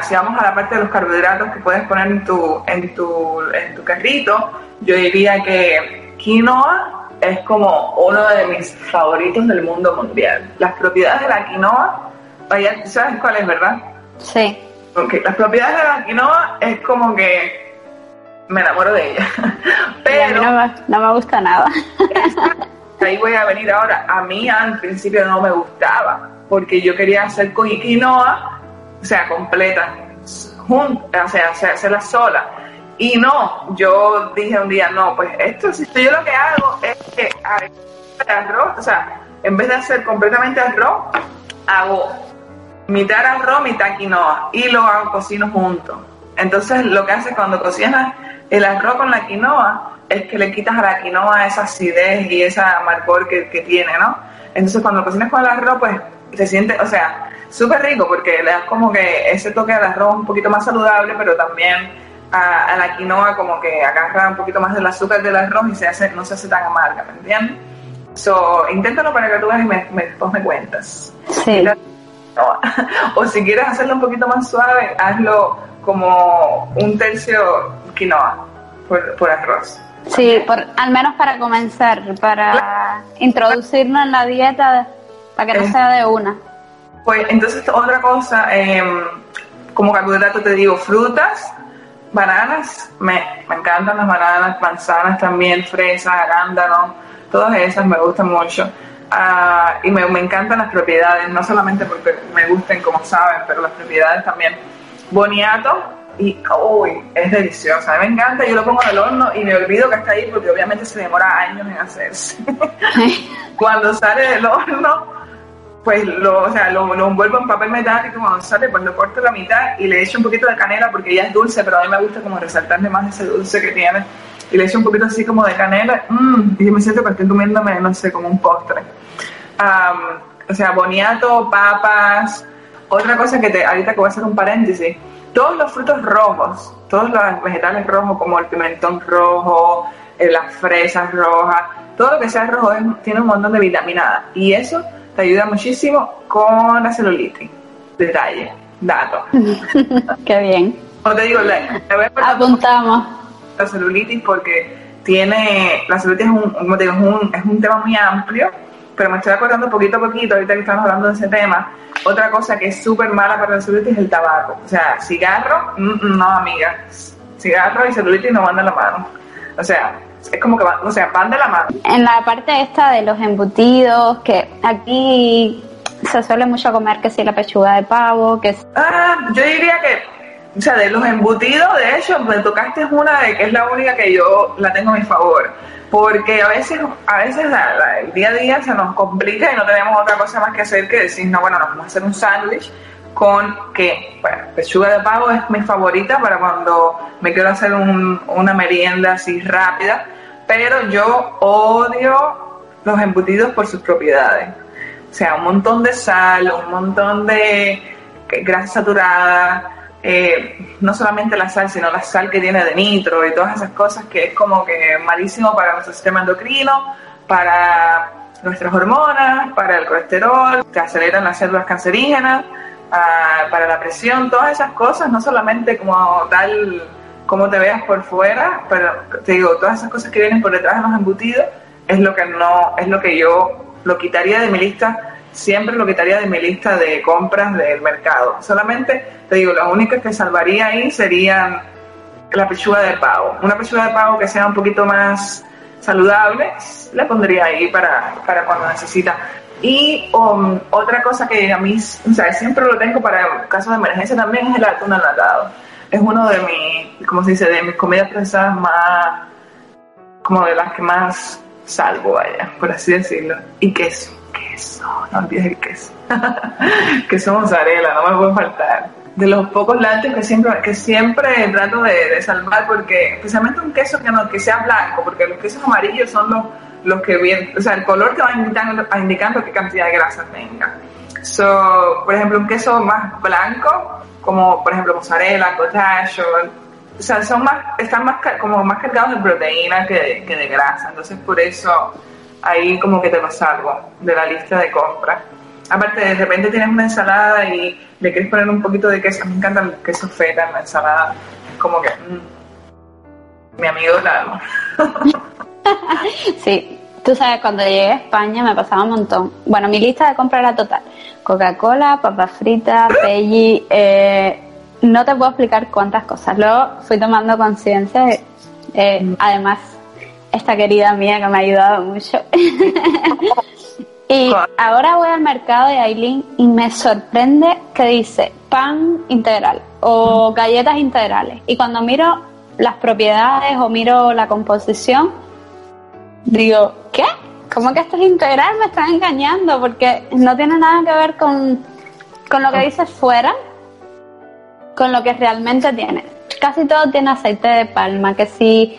si vamos a la parte de los carbohidratos que puedes poner en tu, en tu, en tu carrito, yo diría que quinoa es como uno de mis favoritos del mundo mundial. Las propiedades de la quinoa, vaya, ¿sabes cuál es, verdad? Sí. Okay. Las propiedades de la quinoa es como que me enamoro de ella. (laughs) Pero no me, no me gusta nada. Ahí voy a venir ahora. A mí al principio no me gustaba porque yo quería hacer quinoa o sea, completa, junta, o sea, hacerla sola. Y no, yo dije un día, no, pues esto, yo lo que hago es que arroz, o sea, en vez de hacer completamente arroz, hago mitad arroz, mitad quinoa y lo hago cocino junto. Entonces lo que hace cuando cocinas el arroz con la quinoa es que le quitas a la quinoa esa acidez y esa amargor que, que tiene, ¿no? Entonces cuando cocinas con el arroz, pues se siente, o sea, súper rico porque le das como que ese toque al arroz un poquito más saludable, pero también a, la quinoa como que agarra un poquito más del azúcar del arroz y se hace, no se hace tan amarga, ¿me entiendes? So, inténtalo para que tú veas y me, después me cuentas. Sí. (laughs) O si quieres hacerlo un poquito más suave, hazlo como un tercio quinoa por, arroz. Sí, por, al menos para comenzar, para introducirnos en la dieta, para que no sea de una. Pues entonces otra cosa, em, como carbohidrato te digo, frutas, bananas, me, encantan las bananas, manzanas también, fresas, arándanos, todas esas me gustan mucho. Ah, y me, encantan las propiedades, no solamente porque me gusten como saben, pero las propiedades también. Boniato, y uy, es deliciosa, me encanta, yo lo pongo en el horno y me olvido que está ahí porque obviamente se demora años en hacerse. (laughs) Cuando sale del horno, pues lo, o sea, lo, lo, envuelvo en papel metálico cuando sale, pues lo corto a la mitad y le echo un poquito de canela porque ya es dulce, pero a mí me gusta como resaltarle más ese dulce que tiene. Y le echo un poquito así como de canela mmm, y yo me siento que estoy comiéndome, no sé, como un postre. o sea, boniato, papas. Otra cosa que te, ahorita que voy a hacer un paréntesis, todos los frutos rojos, todos los vegetales rojos como el pimentón rojo, eh, las fresas rojas, todo lo que sea rojo tiene un montón de vitamina A. Y eso te ayuda muchísimo con la celulitis. Detalle, dato. (laughs) Qué bien. Como te digo, apuntamos la celulitis porque tiene, la celulitis es un, como te digo, es un, es un tema muy amplio, pero me estoy acordando poquito a poquito, ahorita que estamos hablando de ese tema, otra cosa que es súper mala para la celulitis es el tabaco. O sea, cigarro, mm, mm, no amiga, cigarro y celulitis no van de la mano. O sea, es como que van, o sea, van de la mano. En la parte esta de los embutidos, que aquí se suele mucho comer que si la pechuga de pavo, que Ah, yo diría que, o sea, de los embutidos, de hecho, me tocaste una de que es la única que yo la tengo a mi favor. Porque a veces, a veces el día a día se nos complica y no tenemos otra cosa más que hacer que decir, no, bueno, nos vamos a hacer un sándwich con que, bueno, pechuga de pavo es mi favorita para cuando me quiero hacer una merienda así rápida, pero yo odio los embutidos por sus propiedades. O sea, un montón de sal, un montón de grasa saturada, eh, no solamente la sal, sino la sal que tiene de nitro y todas esas cosas que es como que malísimo para nuestro sistema endocrino, para nuestras hormonas, para el colesterol, que aceleran las células cancerígenas para la presión, todas esas cosas, no solamente como tal, como te veas por fuera, pero te digo, todas esas cosas que vienen por detrás de los embutidos, es lo que no, es lo que yo lo quitaría de mi lista, siempre lo quitaría de mi lista de compras del mercado. Solamente, te digo, las únicas que salvaría ahí serían la pechuga de pavo. Una pechuga de pavo que sea un poquito más saludable, le pondría ahí para, para cuando necesita. Y um, otra cosa que a mí, o sea, siempre lo tengo para casos de emergencia también es el atún enlatado. Es uno de mis, ¿cómo se dice?, de mis comidas procesadas más, como de las que más salvo, vaya, por así decirlo. Y queso, queso, no olvides el queso. (laughs) queso mozzarella, no me puede faltar. De los pocos lácteos que siempre, que siempre trato de, salvar, porque especialmente un queso que no que sea blanco, porque los quesos amarillos son los, los que vienen, o sea, el color que va indicando, indicando qué cantidad de grasa tenga. So, por ejemplo, un queso más blanco, como por ejemplo mozzarella, cottage, o sea, son más, están más, como más cargados de proteína que de, que de grasa. Entonces, por eso ahí como que te lo salvo de la lista de compras. Aparte, de repente tienes una ensalada y le quieres poner un poquito de queso. Me encanta el queso feta en la ensalada. Como que, mm, mi amigo la (laughs) sí, tú sabes, cuando llegué a España me pasaba un montón. Bueno, mi lista de compras era total. Coca-Cola, papas fritas, (gasps) Peggy, eh, no te puedo explicar cuántas cosas. Luego fui tomando conciencia. Eh, además, esta querida mía que me ha ayudado mucho. (laughs) y ahora voy al mercado de Aileen y me sorprende que dice pan integral o galletas integrales. Y cuando miro las propiedades o miro la composición, digo, ¿qué? ¿Cómo que esto es integral? Me están engañando porque no tiene nada que ver con, con lo que dice fuera con lo que realmente tiene. Casi todo tiene aceite de palma, que si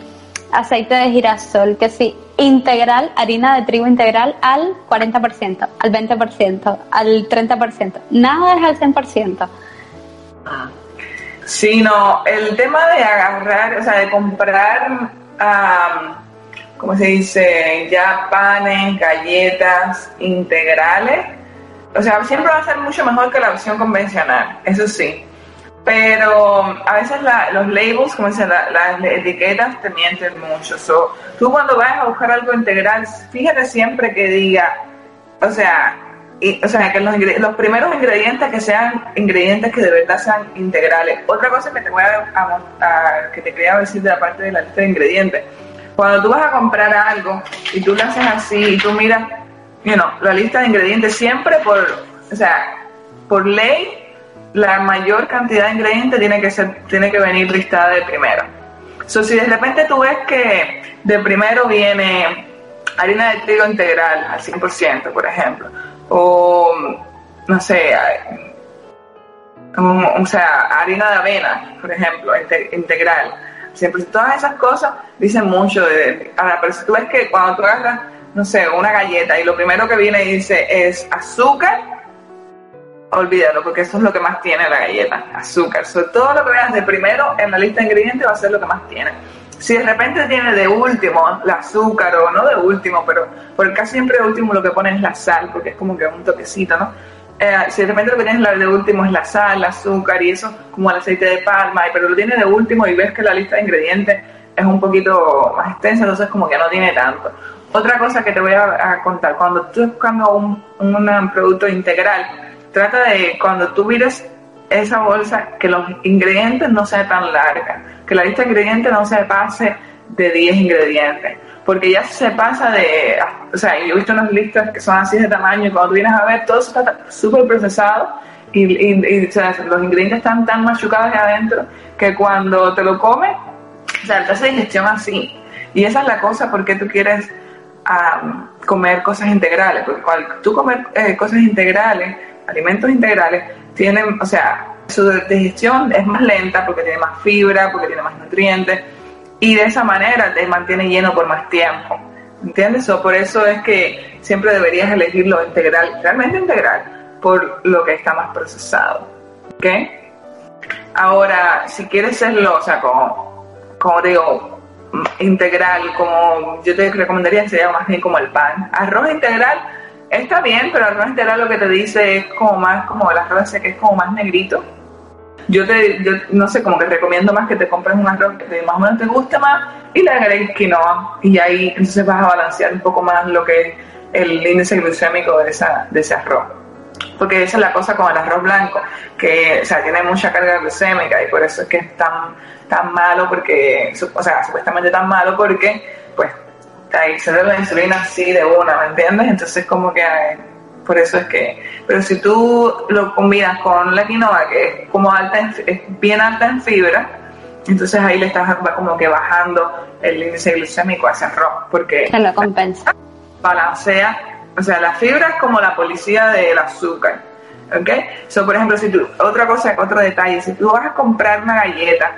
aceite de girasol, que si integral, harina de trigo integral al 40%, al 20%, al 30%. Nada es al 100%. Sí, no, el tema de agarrar, o sea, de comprar, um, ¿cómo se dice? Ya panes, galletas integrales, o sea, siempre va a ser mucho mejor que la opción convencional, eso sí pero a veces los labels, como dicen, las etiquetas te mienten mucho. So, tú cuando vas a buscar algo integral, fíjate siempre que diga, o sea, o sea, que los, los, primeros ingredientes que sean ingredientes que de verdad sean integrales. Otra cosa que te voy a, que te quería decir de la parte de la lista de ingredientes. Cuando tú vas a comprar algo y tú lo haces así y tú miras, you know, la lista de ingredientes siempre por, o sea, por ley la mayor cantidad de ingredientes tiene que ser tiene que venir listada de primero. So, si de repente tú ves que de primero viene harina de trigo integral al 100%, por ejemplo, o no sé, o sea, harina de avena, por ejemplo, integral. Siempre, todas esas cosas dicen mucho de... Ahora, pero si tú ves que cuando tú agarras, no sé, una galleta y lo primero que viene y dice es azúcar, olvídalo, porque eso es lo que más tiene la galleta, azúcar. Sobre todo lo que veas de primero en la lista de ingredientes va a ser lo que más tiene. Si de repente tiene de último el azúcar, o no de último, pero por casi siempre de último lo que pone es la sal, porque es como que un toquecito, ¿no? Eh, si de repente lo que tienes de último es la sal, el azúcar y eso, como el aceite de palma, pero lo tiene de último y ves que la lista de ingredientes es un poquito más extensa, entonces como que no tiene tanto. Otra cosa que te voy a, contar, cuando tú estás buscando un producto integral, trata de cuando tú mires esa bolsa, que los ingredientes no sean tan larga, que la lista de ingredientes no se pase de 10 ingredientes, porque ya se pasa de, o sea, yo he visto unas listas que son así de tamaño y cuando tú vienes a ver todo está súper procesado y, los ingredientes están tan machucados ahí adentro que cuando te lo comes, o sea, te hace digestión así. Y esa es la cosa porque tú quieres comer cosas integrales, porque cuando tú comer eh, cosas integrales, alimentos integrales tienen, o sea, su digestión es más lenta porque tiene más fibra, porque tiene más nutrientes y de esa manera te mantiene lleno por más tiempo. ¿Entiendes? O por eso es que siempre deberías elegir lo integral, realmente integral, por lo que está más procesado. ¿Ok? Ahora, si quieres hacerlo, o sea, como, como digo, integral, como yo te recomendaría sería más bien como el pan. Arroz integral Está bien, pero arroz integral lo que te dice es como más, como el arroz que es como más negrito. Yo te, yo no sé, como que recomiendo más que te compres un arroz que más o menos te guste más y le agregues quinoa y ahí entonces vas a balancear un poco más lo que es el índice glucémico de, esa, de ese arroz. porque esa es la cosa con el arroz blanco, que o sea, tiene mucha carga glucémica y por eso es que es tan, tan malo, porque, o sea, supuestamente tan malo porque, pues, ahí se da la insulina así de una, ¿me entiendes? Entonces como que por eso es que, pero si tú lo combinas con la quinoa, que es como alta, es bien alta en fibra, entonces ahí le estás como que bajando el índice glucémico a ese arroz, porque... Se lo compensa. Balancea o sea, la fibra es como la policía del azúcar. ¿Ok? So, por ejemplo, si tú, otra cosa, otro detalle, si tú vas a comprar una galleta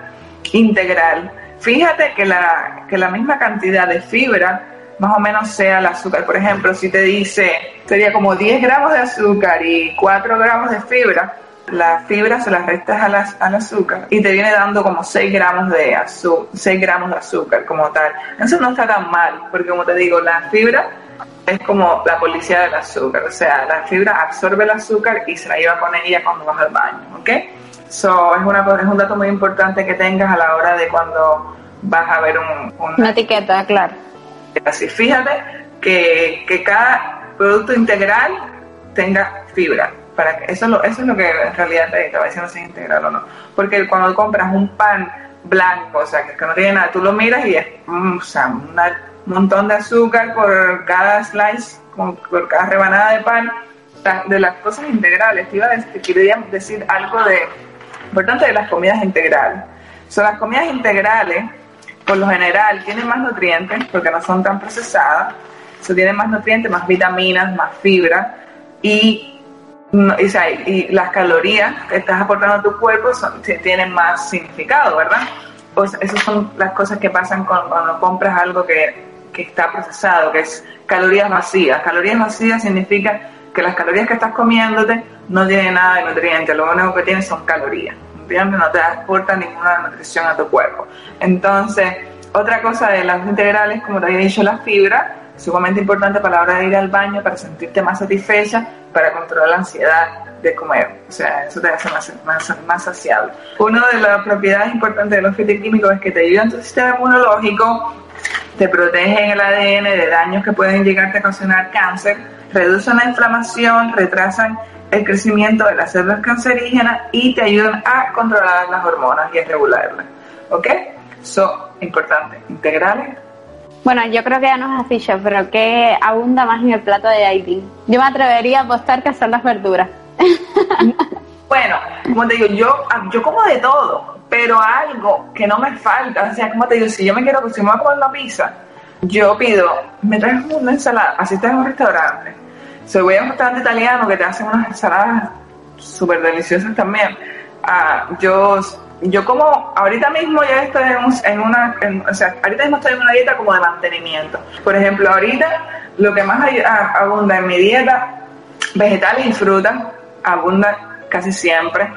integral, fíjate que la, que la misma cantidad de fibra más o menos sea el azúcar. Por ejemplo, si te dice, sería como 10 gramos de azúcar y 4 gramos de fibra, la fibra se las restas al azúcar y te viene dando como 6 gramos de azúcar, 6 gramos de azúcar como tal. Eso no está tan mal, porque como te digo, la fibra es como la policía del azúcar, o sea, la fibra absorbe el azúcar y se la lleva con ella cuando vas al baño, ¿ok? So, es, una, es un dato muy importante que tengas a la hora de cuando vas a ver un, una etiqueta, claro. Así, fíjate que, que cada producto integral tenga fibra. Para que, eso, es lo, eso es lo que en realidad te, te va diciendo si es integral o no. Porque cuando compras un pan blanco, o sea, que, no tiene nada, tú lo miras y es mm, o sea, una montón de azúcar por cada slice, por cada rebanada de pan, de las cosas integrales. Te iba a decir, quería decir algo de importante de las comidas integrales. Son las comidas integrales, por lo general, tienen más nutrientes porque no son tan procesadas. So, tienen más nutrientes, más vitaminas, más fibra y, y, las calorías que estás aportando a tu cuerpo son, tienen más significado, ¿verdad? Esas son las cosas que pasan cuando compras algo que que está procesado, que es calorías vacías. Calorías vacías significa que las calorías que estás comiéndote no tienen nada de nutrientes, lo único que tienen son calorías, ¿entiendes? No te aporta ninguna nutrición a tu cuerpo. Entonces, otra cosa de las integrales, como te había dicho, la fibra, sumamente importante para la hora de ir al baño, para sentirte más satisfecha, para controlar la ansiedad de comer. O sea, eso te hace más, más, más. Una de las propiedades importantes de los fitoquímicos es que te ayudan tu sistema inmunológico, te protegen el ADN de daños que pueden llegarte a ocasionar cáncer, reducen la inflamación, retrasan el crecimiento de las células cancerígenas y te ayudan a controlar las hormonas y a regularlas. ¿Ok? Son importantes, integrales. Bueno, yo creo que ya nos has dicho, pero ¿qué abunda más en el plato de Aileen? Yo me atrevería a apostar que son las verduras. (laughs) bueno, como te digo, yo, yo como de todo, pero algo que no me falta, o sea, como te digo, si yo me quiero, si me voy a comer una pizza, yo pido, me traes una ensalada, así estás en un restaurante, si voy a un restaurante italiano que te hacen unas ensaladas súper deliciosas también, ah, yo, yo como, ahorita mismo ya estoy en, una, o sea, ahorita mismo estoy en una dieta como de mantenimiento, por ejemplo, ahorita lo que más ah, abunda en mi dieta, vegetales y frutas, abunda casi siempre,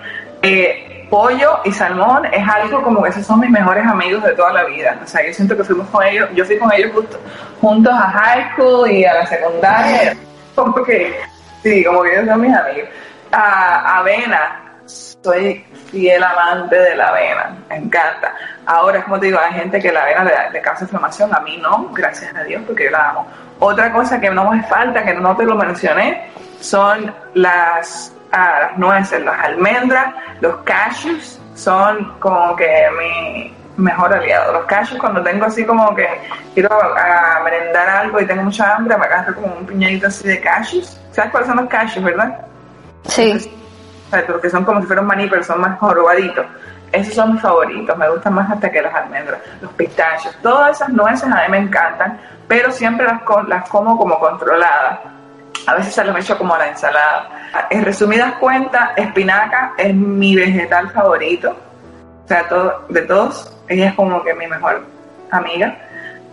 eh, pollo y salmón es algo como que esos son mis mejores amigos de toda la vida. O sea, yo siento que fuimos con ellos, yo fui con ellos justo, juntos a high school y a la secundaria. Como sí, como que ellos son mis amigos. A avena, soy fiel amante de la avena, me encanta. Ahora, como te digo, hay gente que la avena le, le causa inflamación, a mí no, gracias a Dios, porque yo la amo. Otra cosa que no me falta, que no te lo mencioné, son las a las nueces, las almendras, los cashews son como que mi mejor aliado. Los cashews cuando tengo así como que quiero a, merendar algo y tengo mucha hambre, me agarro como un piñadito así de cashews. ¿Sabes cuáles son los cashews, verdad? Sí. Porque son como si fueran maní, pero son más jorobaditos. Esos son mis favoritos, me gustan más hasta que las almendras, los pistachos, todas esas nueces a mí me encantan, pero siempre las, las como como controladas a veces se los echo como a la ensalada. En resumidas cuentas, espinaca es mi vegetal favorito. O sea, todo, de todos, ella es como que mi mejor amiga.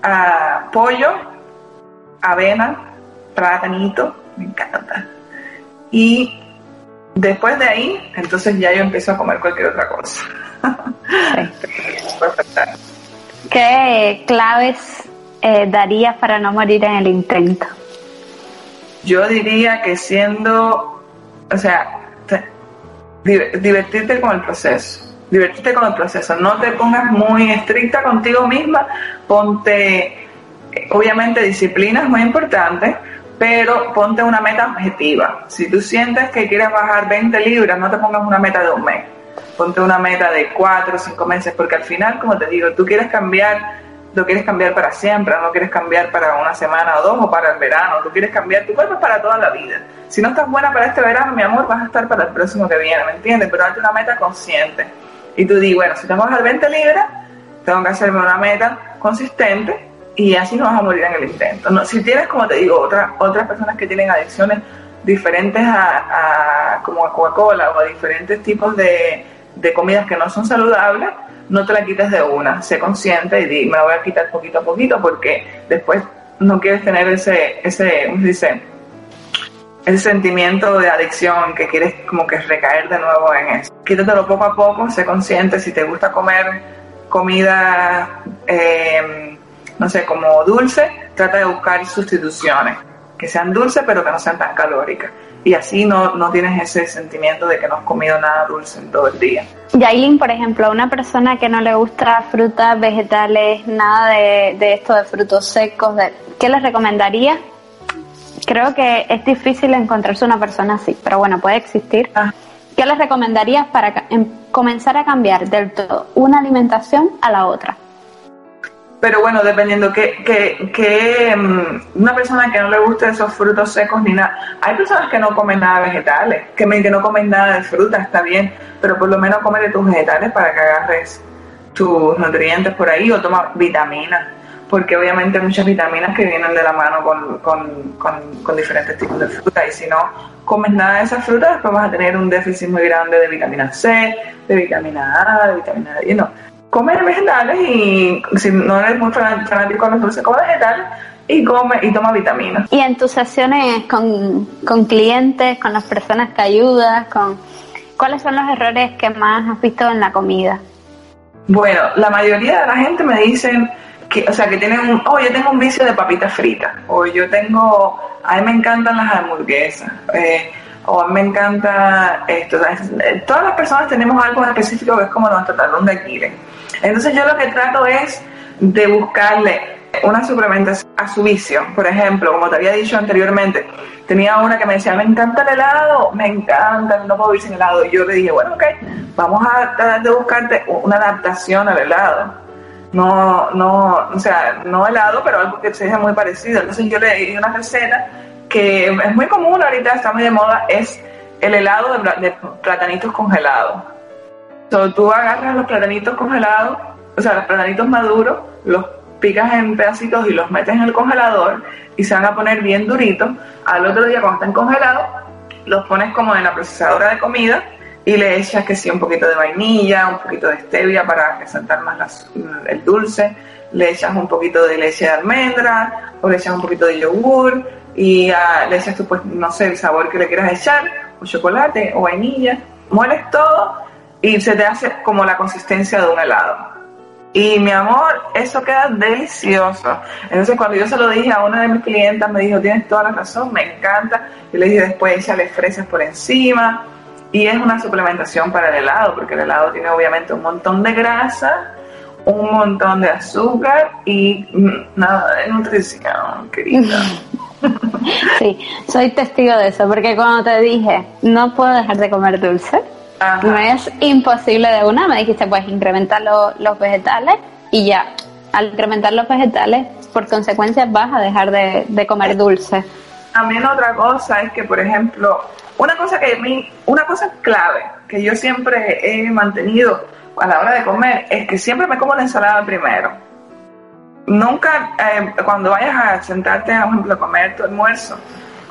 Ah, pollo, avena, platanito, me encanta. Y después de ahí, entonces ya yo empiezo a comer cualquier otra cosa. (laughs) ¿Qué claves eh, darías para no morir en el intento? Yo diría que siendo, o sea, divertirte con el proceso, divertirte con el proceso, no te pongas muy estricta contigo misma, ponte, obviamente disciplina es muy importante, pero ponte una meta objetiva. Si tú sientes que quieres bajar 20 libras, no te pongas una meta de un mes. Ponte una meta de 4 o 5 meses, porque al final, como te digo, tú quieres cambiar, lo quieres cambiar para siempre, no quieres cambiar para una semana o dos o para el verano, tú quieres cambiar tu cuerpo para toda la vida. Si no estás buena para este verano, mi amor, vas a estar para el próximo que viene, ¿me entiendes? Pero hazte una meta consciente. Y tú dices, bueno, si tengo que bajar 20 libras, tengo que hacerme una meta consistente y así no vas a morir en el intento. No, si tienes, como te digo, otra, otras personas que tienen adicciones diferentes a, como a Coca-Cola o a diferentes tipos de, de, comidas que no son saludables, no te la quites de una. Sé consciente y di, me la voy a quitar poquito a poquito porque después no quieres tener ese, ese, ¿cómo se dice? Ese sentimiento de adicción que quieres como que recaer de nuevo en eso. Quítatelo poco a poco, sé consciente si te gusta comer comida eh, no sé, como dulce, trata de buscar sustituciones, que sean dulces pero que no sean tan calóricas. Y así no, no tienes ese sentimiento de que no has comido nada dulce en todo el día. Yailin, por ejemplo, a una persona que no le gusta frutas, vegetales, nada de, de esto de frutos secos, de, ¿qué les recomendaría? Creo que es difícil encontrarse una persona así, pero bueno, puede existir. Ah. ¿Qué les recomendarías para em, comenzar a cambiar del todo una alimentación a la otra? Pero bueno, dependiendo que, que, que mm, una persona que no le guste esos frutos secos ni nada. Hay personas que no comen nada de vegetales, que, que no comen nada de fruta, está bien, pero por lo menos come tus vegetales para que agarres tus nutrientes por ahí o toma vitaminas, porque obviamente hay muchas vitaminas que vienen de la mano con, con, con, con diferentes tipos de fruta y si no comes nada de esas frutas, después vas a tener un déficit muy grande de vitamina C, de vitamina A, de vitamina D. No come vegetales y si no eres muy fanático de los dulces, come vegetales y come y toma vitaminas. Y en tus sesiones con, con clientes, con las personas que ayudas, con ¿cuáles son los errores que más has visto en la comida? Bueno, la mayoría de la gente me dicen que, o sea, que tienen un, oh, yo tengo un vicio de papitas fritas, o yo tengo, a mí me encantan las hamburguesas, eh, o a mí me encanta esto. todas las personas tenemos algo específico que es como nuestro talón de Aquiles. Entonces yo lo que trato es de buscarle una suplementación a su vicio. Por ejemplo, como te había dicho anteriormente, tenía una que me decía, me encanta el helado, me encanta, no puedo vivir sin helado. Y yo le dije, bueno, ok, vamos a tratar de buscarte una adaptación al helado. No, no, o sea, no helado, pero algo que sea muy parecido. Entonces yo le di una receta que es muy común ahorita, está muy de moda, es el helado de, de platanitos congelados. So, tú agarras los platanitos congelados, o sea, los platanitos maduros, los picas en pedacitos y los metes en el congelador y se van a poner bien duritos. Al otro día, cuando estén congelados, los pones como en la procesadora de comida y le echas que sí un poquito de vainilla, un poquito de stevia para resaltar más el dulce, le echas un poquito de leche de almendra o le echas un poquito de yogur y ah, le echas tú pues no sé el sabor que le quieras echar, o chocolate o vainilla, mueles todo y se te hace como la consistencia de un helado. Y mi amor, eso queda delicioso. Entonces cuando yo se lo dije a una de mis clientas, me dijo, tienes toda la razón, me encanta. Y le dije después, échale fresas por encima. Y es una suplementación para el helado, porque el helado tiene obviamente un montón de grasa, un montón de azúcar y nada de nutrición, querida. (laughs) (laughs) Sí, soy testigo de eso, porque cuando te dije, no puedo dejar de comer dulce, no es imposible de una, me dijiste, pues incrementar los vegetales y ya. Al incrementar los vegetales, por consecuencia vas a dejar de, comer dulce. También otra cosa es que, por ejemplo, una cosa que mí, una cosa clave que yo siempre he mantenido a la hora de comer es que siempre me como la ensalada primero. Nunca, eh, cuando vayas a sentarte, por ejemplo, a comer tu almuerzo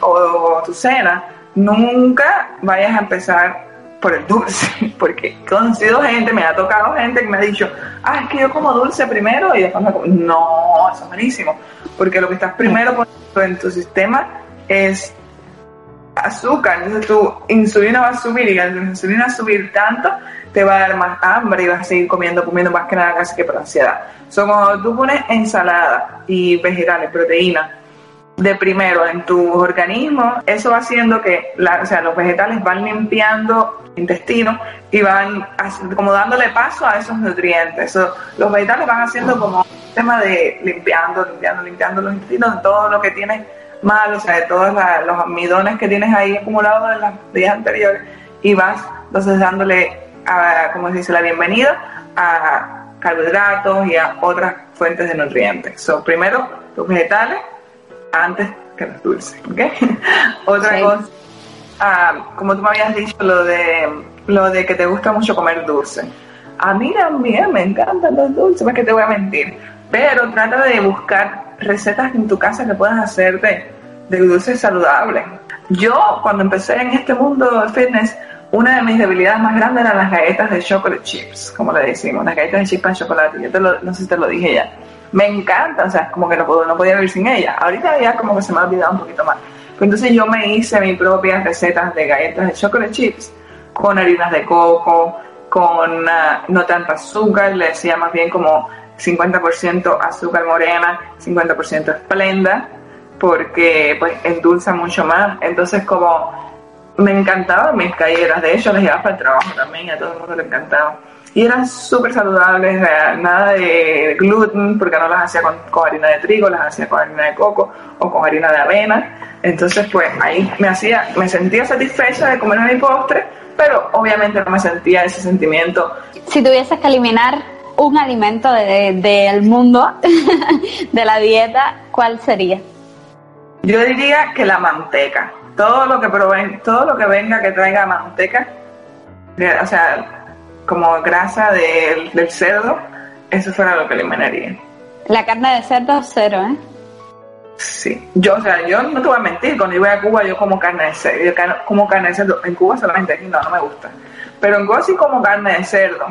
o tu cena, nunca vayas a empezar por el dulce, (laughs) porque he conocido gente, me ha tocado gente que me ha dicho, ah, es que yo como dulce primero y después me como, no, eso es malísimo, porque lo que estás primero poniendo en tu sistema es azúcar, entonces tu insulina va a subir y tu insulina subir tanto, te va a dar más hambre y vas a seguir comiendo, comiendo más que nada casi que por ansiedad. So, cuando tú pones ensalada y vegetales, proteínas, de primero en tu organismo, eso va haciendo que o sea, los vegetales van limpiando el intestino y van como dándole paso a esos nutrientes. los vegetales van haciendo como un tema de limpiando, limpiando, limpiando los intestinos todo lo que tiene mal, o sea, de todos los almidones que tienes ahí acumulados en los días anteriores y vas entonces dándole, a, como se dice, la bienvenida a carbohidratos y a otras fuentes de nutrientes. So, primero, los vegetales antes que los dulces, ¿ok? (laughs) Otra cosa, ah, como tú me habías dicho, lo de, lo de que te gusta mucho comer dulce. A mí también me encantan los dulces, es que te voy a mentir, pero trata de buscar recetas en tu casa que puedas hacerte de dulces saludables. Yo, cuando empecé en este mundo de fitness, una de mis debilidades más grandes eran las galletas de chocolate chips, como le decimos, las galletas de chips de chocolate. Yo te lo, no sé si te lo dije ya. Me encanta, o sea, como que no, podía vivir sin ella. Ahorita ya como que se me ha olvidado un poquito más. Pues entonces yo me hice mis propias recetas de galletas de chocolate chips con harinas de coco, con ah, no tanta azúcar, le decía más bien como 50% azúcar morena, 50% esplenda, porque pues endulza mucho más. Entonces como me encantaban mis galletas, de hecho las llevaba para el trabajo también, a todo el mundo le encantaba. Y eran súper saludables, nada de gluten, porque no las hacía con, harina de trigo, las hacía con harina de coco o con harina de avena. Entonces, pues ahí me hacía, me sentía satisfecha de comer mi postre, pero obviamente no me sentía ese sentimiento. Si tuvieses que eliminar un alimento del de, mundo, (laughs) de la dieta, ¿cuál sería? Yo diría que la manteca todo lo que proven, todo lo que venga que traiga manteca, o sea, como grasa del, cerdo, eso fuera lo que eliminaría. La carne de cerdo cero, ¿eh? Sí, yo, o sea, yo no te voy a mentir, cuando yo voy a Cuba yo como carne de cerdo, yo como carne de cerdo, en Cuba solamente aquí no, no me gusta, pero en Cuba sí como carne de cerdo,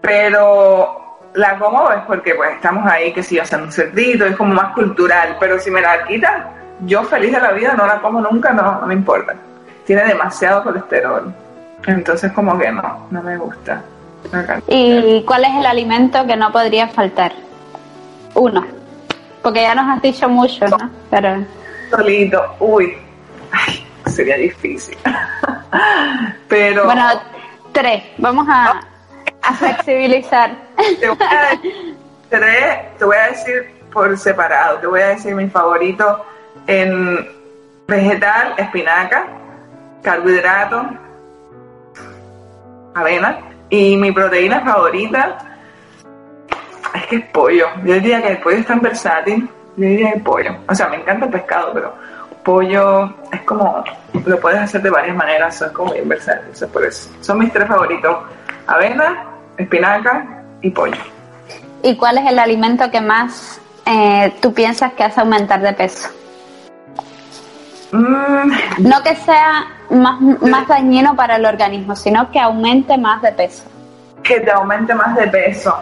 pero la como es porque pues estamos ahí que si hacen un cerdito, es como más cultural, pero si me la quitan, yo feliz de la vida no la como nunca, no, me importa. Tiene demasiado colesterol. Entonces como que no, no me gusta. ¿Y cuál es el alimento que no podría faltar? Uno. Porque ya nos has dicho mucho, ¿no? Pero... Solito, uy, ay, sería difícil. (laughs) Pero... Bueno, tres. Vamos a, a flexibilizar. Te voy a, tres, te voy a decir por separado. Te voy a decir mi favorito en vegetal, espinaca, carbohidrato, avena. Y mi proteína favorita es que es pollo. Yo diría que el pollo es tan versátil. Yo diría el pollo. O sea, me encanta el pescado, pero pollo es como, lo puedes hacer de varias maneras, son como bien versátiles. por eso. Son mis tres favoritos. Avena, espinaca y pollo. ¿Y cuál es el alimento que más eh, tú piensas que hace aumentar de peso? Mm. No que sea más, más dañino para el organismo, sino que aumente más de peso. Que te aumente más de peso.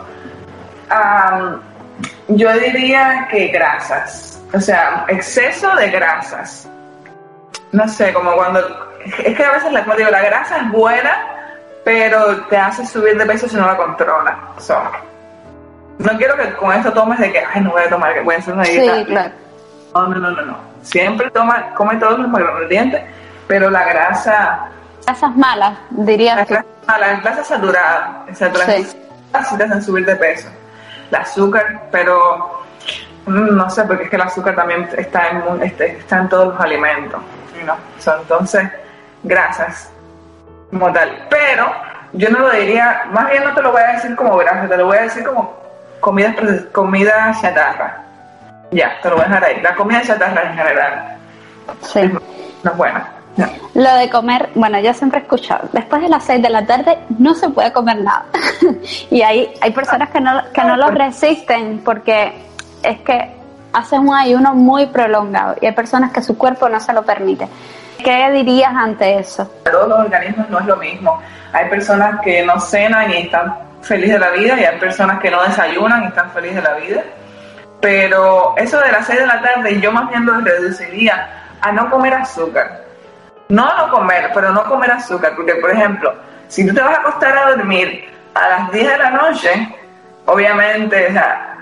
yo diría que grasas, o sea, exceso de grasas. No sé, como cuando... Es que a veces la, digo, la grasa es buena, pero te hace subir de peso si no la controla. no quiero que con esto tomes de que, ay, no voy a tomar, que voy a hacer una dieta. Sí, claro. No, no, no, no, no. Siempre toma, come todos los macronutrientes, pero la grasa... Grasas malas, diría Las grasas malas, grasas saturadas. sí. Así te hacen subir de peso. El azúcar, pero mm, no sé, porque es que el azúcar también está en, este, está en todos los alimentos. ¿no? entonces, grasas como tal. Pero yo no lo diría, más bien no te lo voy a decir como grasa, te lo voy a decir como comida, comida chatarra. Ya, te lo voy a dejar ahí. La comida chatarra en general. Sí. No es buena. Lo de comer, bueno, yo siempre he escuchado, después de las 6 de la tarde no se puede comer nada. (laughs) y hay, hay personas que no, que no lo resisten porque es que hacen un ayuno muy prolongado y hay personas que su cuerpo no se lo permite. ¿Qué dirías ante eso? Todos los organismos no es lo mismo. Hay personas que no cenan y están felices de la vida y hay personas que no desayunan y están felices de la vida pero eso de las 6 de la tarde yo más bien lo reduciría a no comer azúcar. No no comer, pero no comer azúcar, porque por ejemplo, si tú te vas a acostar a dormir a las 10 de la noche, obviamente, o sea,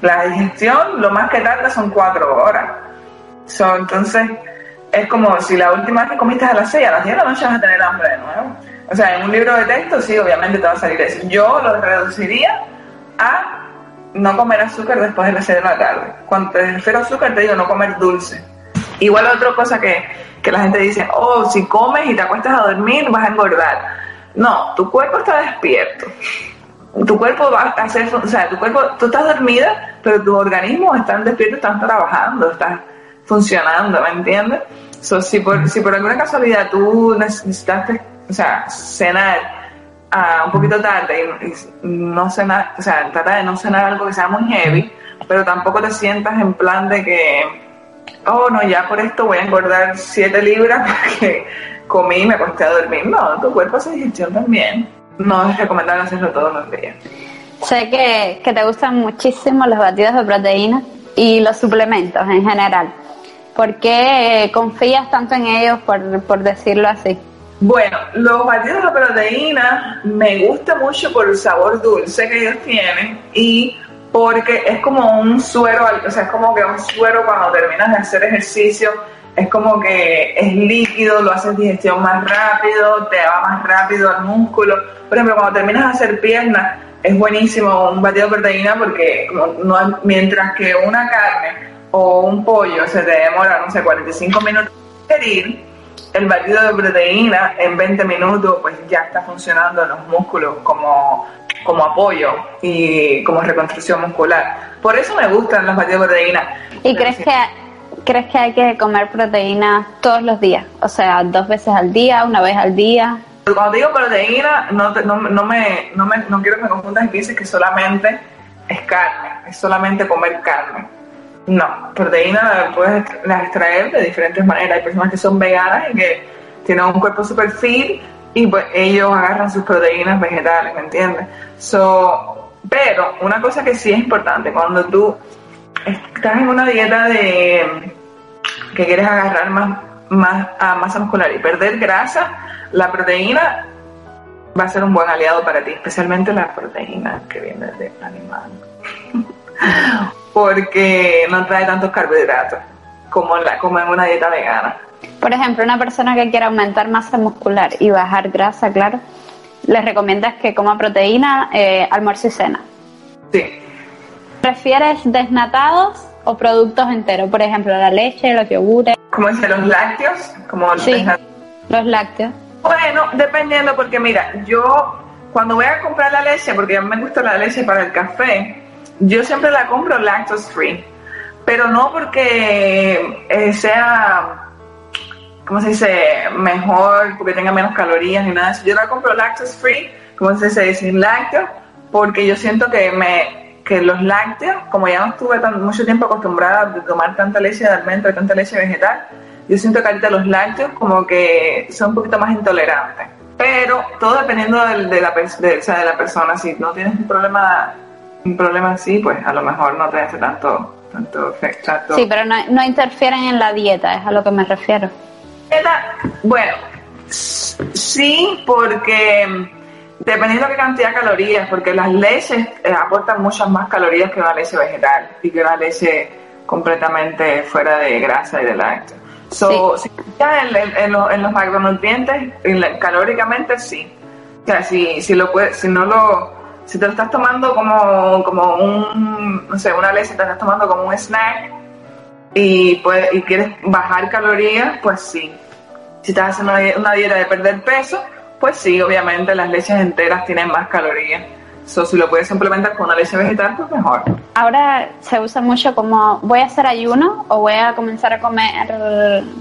la digestión lo más que tarda son 4 horas. entonces, es como si la última vez que comiste a las 6, a las 10 de la noche vas a tener hambre de nuevo. O sea, en un libro de texto sí, obviamente te va a salir eso. Yo lo reduciría no comer azúcar después de las 6 de la tarde. Cuando te refiero a azúcar, te digo no comer dulce. Igual otra cosa que, que la gente dice, oh, si comes y te acuestas a dormir vas a engordar. No, tu cuerpo está despierto. Tu cuerpo va a hacer, o sea, tu cuerpo, tú estás dormida, pero tu organismo está despierto, están trabajando, estás funcionando, ¿me entiendes? So, si, por, si por alguna casualidad tú necesitaste, o sea, cenar un poquito tarde y, no cenar, o sea, trata de no cenar algo que sea muy heavy, pero tampoco te sientas en plan de que, oh, no, ya por esto voy a engordar 7 libras (laughs) porque comí y me acosté a dormir. No, tu cuerpo hace digestión también. No es recomendable hacerlo todos los días. Sé que, que te gustan muchísimo los batidos de proteína y los suplementos en general. ¿Por qué confías tanto en ellos, por, por decirlo así? Bueno, los batidos de proteína me gusta mucho por el sabor dulce que ellos tienen y porque es como un suero, o sea, es como que un suero cuando terminas de hacer ejercicio, es como que es líquido, lo haces digestión más rápido, te va más rápido al músculo. Por ejemplo, cuando terminas de hacer piernas, es buenísimo un batido de proteína porque no, mientras que una carne o un pollo se te demora, no sé, 45 minutos digerir, el batido de proteína en 20 minutos pues ya está funcionando en los músculos como, como apoyo y como reconstrucción muscular. Por eso me gustan los batidos de proteína. ¿Y crees que, crees que hay que comer proteína todos los días? O sea, dos veces al día, una vez al día. Cuando digo proteína, no, no, no, me, no, me, no quiero que me confundas y pienses que solamente es carne, es solamente comer carne no, proteína puedes extraer de diferentes maneras. Hay personas que son veganas y que tienen un cuerpo super fit y pues ellos agarran sus proteínas vegetales, ¿me entiendes? So, pero una cosa que sí es importante, cuando tú estás en una dieta de que quieres agarrar más, más a masa muscular y perder grasa, la proteína va a ser un buen aliado para ti, especialmente la proteína que viene del animal. (laughs) porque no trae tantos carbohidratos como en, la, como en una dieta vegana. Por ejemplo, una persona que quiera aumentar masa muscular y bajar grasa, claro, les recomiendas que coma proteína, eh, almuerzo y cena. Sí. ¿Prefieres desnatados o productos enteros? Por ejemplo, la leche, los yogures. ¿Cómo dice, los lácteos? Como sí, los lácteos. Bueno, dependiendo, porque mira, yo cuando voy a comprar la leche, porque a mí me gusta la leche para el café, yo siempre la compro lactose free, pero no porque eh, sea, ¿cómo se dice?, mejor, porque tenga menos calorías ni nada. Yo la compro lactose free, como se dice, sin lácteos, porque yo siento que me que los lácteos, como ya no estuve tan, mucho tiempo acostumbrada a tomar tanta leche de almendra tanta leche vegetal, yo siento que ahorita los lácteos como que son un poquito más intolerantes. Pero todo dependiendo de, de la, de, de la persona. Si no tienes un problema un problema así, pues a lo mejor no te hace tanto, tanto efecto. Sí, pero no, no interfieren en la dieta, es a lo que me refiero. Bueno, sí, porque dependiendo de qué cantidad de calorías, porque las leches eh, aportan muchas más calorías que una leche vegetal y que una leche completamente fuera de grasa y de lácteos. So, Si en, en, los, en los macronutrientes, calóricamente sí. O sea, si, si, lo puede, si no lo si te lo estás tomando como, como un, no sé, una leche, te estás tomando como un snack y, pues, y quieres bajar calorías, pues sí. Si estás haciendo una dieta de perder peso, pues sí, obviamente las leches enteras tienen más calorías. So, si lo puedes implementar con una leche vegetal, pues mejor. Ahora se usa mucho como voy a hacer ayuno o voy a comenzar a comer,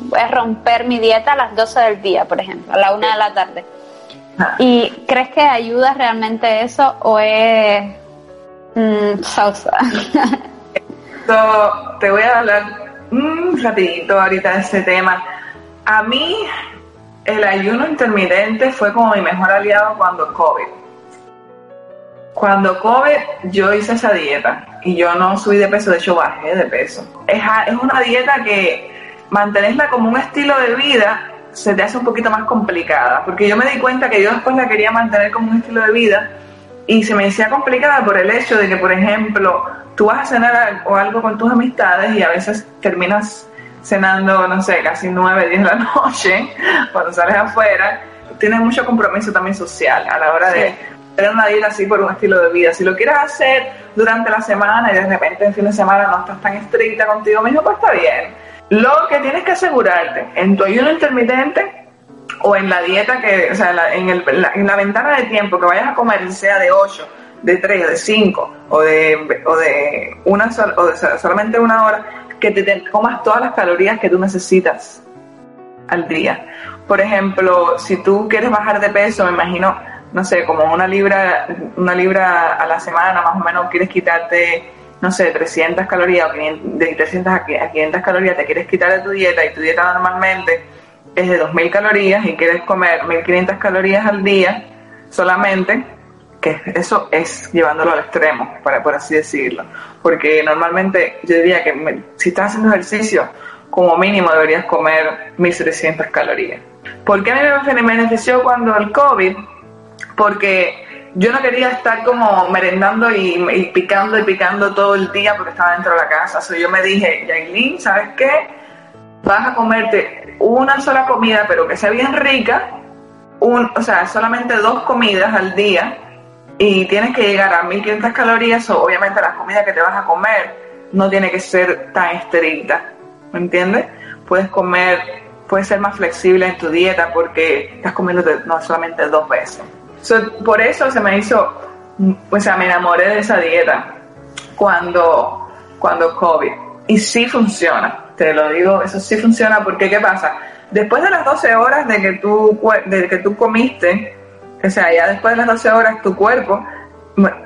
voy a romper mi dieta a las 12 del día, por ejemplo, a la 1 de la tarde. ¿Y crees que ayuda realmente eso o es mm, (laughs) te voy a hablar un rapidito ahorita de este tema. A mí el ayuno intermitente fue como mi mejor aliado cuando COVID. Cuando COVID yo hice esa dieta y yo no subí de peso, de hecho bajé de peso. Es, es una dieta que mantenerla como un estilo de vida se te hace un poquito más complicada, porque yo me di cuenta que yo después la quería mantener como un estilo de vida y se me hacía complicada por el hecho de que, por ejemplo, tú vas a cenar o algo con tus amistades y a veces terminas cenando, no sé, casi 9, 10 de la (laughs) noche, cuando sales afuera, tienes mucho compromiso también social a la hora de, tener una dieta así por un estilo de vida. Si lo quieres hacer durante la semana y de repente en fin de semana no estás tan estricta contigo mismo, pues está bien. Lo que tienes que asegurarte en tu ayuno intermitente o en la dieta que, o sea, en, el, en la ventana de tiempo que vayas a comer, sea de 8, de 3 o de 5 o de, o de, una o de solamente una hora, que te, comas todas las calorías que tú necesitas al día. Por ejemplo, si tú quieres bajar de peso, me imagino, no sé, como una libra, una libra a la semana más o menos, quieres quitarte, no sé, 300 calorías o 500, de 300 a 500 calorías, te quieres quitar de tu dieta y tu dieta normalmente es de 2.000 calorías y quieres comer 1.500 calorías al día solamente, que eso es llevándolo al extremo, para, por así decirlo. Porque normalmente yo diría que si estás haciendo ejercicio, como mínimo deberías comer 1.300 calorías. ¿Por qué a mí me benefició cuando el COVID? Porque yo no quería estar como merendando y, picando y picando todo el día porque estaba dentro de la casa. So, yo me dije, Yailin, ¿sabes qué? Vas a comerte una sola comida, pero que sea bien rica, un, o sea, solamente dos comidas al día y tienes que llegar a 1500 calorías, o obviamente la comida que te vas a comer no tiene que ser tan estricta, ¿me entiendes? Puedes comer, puedes ser más flexible en tu dieta porque estás comiendo no solamente dos veces. Por eso se me hizo, o sea, me enamoré de esa dieta cuando, cuando COVID. Y sí funciona, te lo digo, eso sí funciona porque ¿qué pasa? Después de las 12 horas de que tú, de que tú comiste, o sea, ya después de las 12 horas tu cuerpo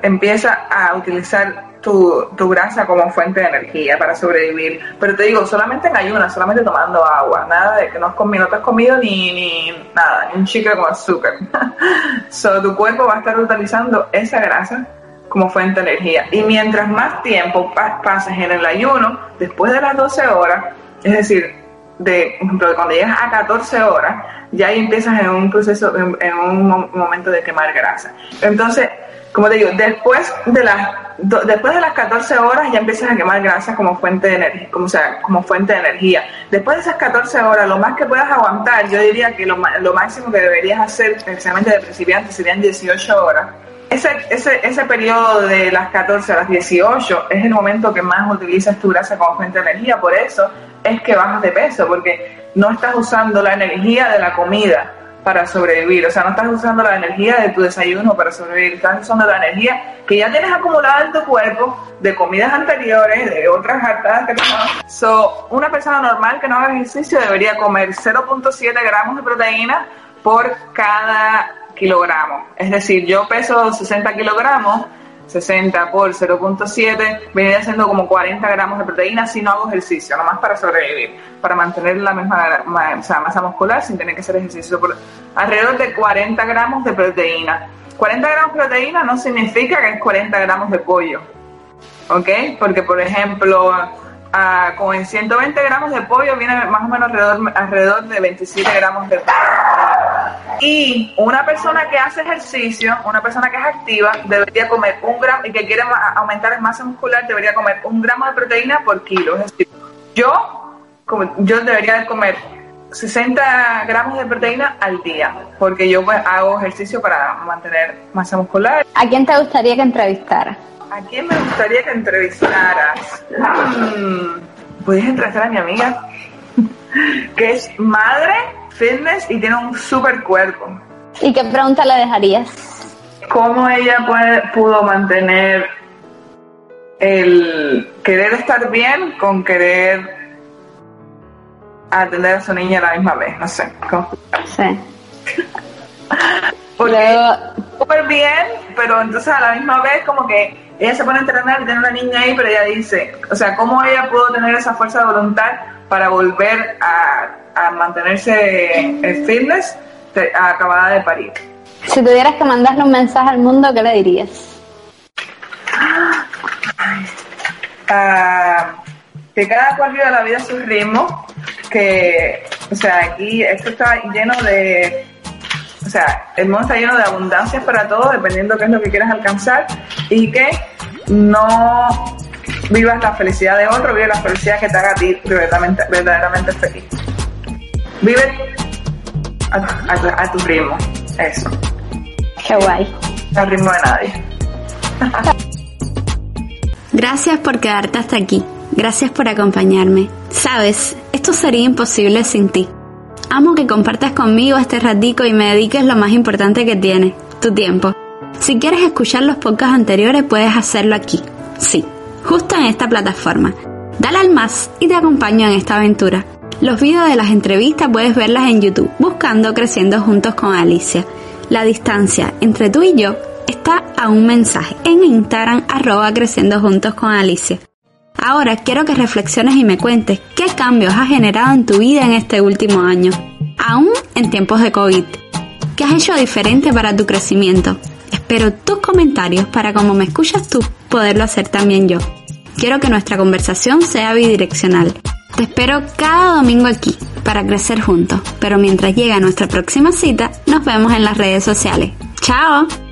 empieza a utilizar tu, grasa como fuente de energía para sobrevivir. Pero te digo, solamente en ayunas, solamente tomando agua, nada de que no has comido, no has comido ni, ni nada, ni un chicle con azúcar. (laughs) so, tu cuerpo va a estar utilizando esa grasa como fuente de energía. Y mientras más tiempo pases en el ayuno, después de las 12 horas, es decir, de, cuando llegas a 14 horas, ya ahí empiezas en un proceso, en, un momento de quemar grasa. Entonces, como te digo, después de las después de las 14 horas ya empiezas a quemar grasa como fuente de energía, como, sea, como fuente de energía. Después de esas 14 horas, lo más que puedas aguantar, yo diría que lo, lo máximo que deberías hacer, especialmente de principiante, serían 18 horas. Ese, ese, ese periodo de las 14 a las 18 es el momento que más utilizas tu grasa como fuente de energía, por eso es que bajas de peso, porque no estás usando la energía de la comida para sobrevivir, o sea, no estás usando la energía de tu desayuno para sobrevivir, estás usando la energía que ya tienes acumulada en tu cuerpo de comidas anteriores, de otras hartadas que tomas. So, una persona normal que no haga ejercicio debería comer 0.7 gramos de proteína por cada kilogramo. Es decir, yo peso 60 kilogramos, 60 por 0.7, vendría siendo como 40 gramos de proteína si no hago ejercicio, nomás para sobrevivir, para mantener la misma masa muscular sin tener que hacer ejercicio. Por alrededor de 40 gramos de proteína. 40 gramos de proteína no significa que es 40 gramos de pollo, ¿ok? Porque, por ejemplo, a, como en 120 gramos de pollo viene más o menos alrededor, de 27 gramos de pollo. Y una persona que hace ejercicio, una persona que es activa, debería comer un gramo y que quiere aumentar la masa muscular, debería comer un gramo de proteína por kilo. Es decir, yo, yo debería comer 60 gramos de proteína al día, porque yo pues, hago ejercicio para mantener masa muscular. ¿A quién te gustaría que entrevistara? ¿A quién me gustaría que entrevistaras? Hmm, puedes entrevistar a mi amiga, (laughs) que es madre, fitness y tiene un super cuerpo. ¿Y qué pregunta le dejarías? ¿Cómo ella puede, pudo mantener el querer estar bien con querer atender a su niña a la misma vez? No sé. ¿cómo? Sí. (laughs) Porque súper bien, pero entonces a la misma vez como que ella se pone a entrenar y tiene una niña ahí, pero ella dice, o sea, ¿cómo ella pudo tener esa fuerza de voluntad para volver a, mantenerse en fitness acabada de parir? Si tuvieras que mandarle un mensaje al mundo, ¿qué le dirías? Ah, que cada cual viva la vida a su ritmo, que, o sea, aquí esto está lleno de o sea, el mundo está lleno de abundancias para todos, dependiendo qué es lo que quieras alcanzar, y que no vivas la felicidad de otro, vive la felicidad que te haga a ti verdaderamente, verdaderamente feliz. Vive a, tu ritmo, eso. Qué guay. al ritmo de nadie. (laughs) Gracias por quedarte hasta aquí. Gracias por acompañarme. Sabes, esto sería imposible sin ti. Amo que compartas conmigo este ratico y me dediques lo más importante que tienes, tu tiempo. Si quieres escuchar los podcasts anteriores puedes hacerlo aquí. Sí, justo en esta plataforma. Dale al más y te acompaño en esta aventura. Los videos de las entrevistas puedes verlas en YouTube buscando Creciendo Juntos con Alicia. La distancia entre tú y yo está a un mensaje en Instagram arroba Creciendo Juntos con Alicia. Ahora quiero que reflexiones y me cuentes qué cambios has generado en tu vida en este último año, aún en tiempos de COVID. ¿Qué has hecho diferente para tu crecimiento? Espero tus comentarios para como me escuchas tú, poderlo hacer también yo. Quiero que nuestra conversación sea bidireccional. Te espero cada domingo aquí para crecer juntos, pero mientras llega nuestra próxima cita, nos vemos en las redes sociales. ¡Chao!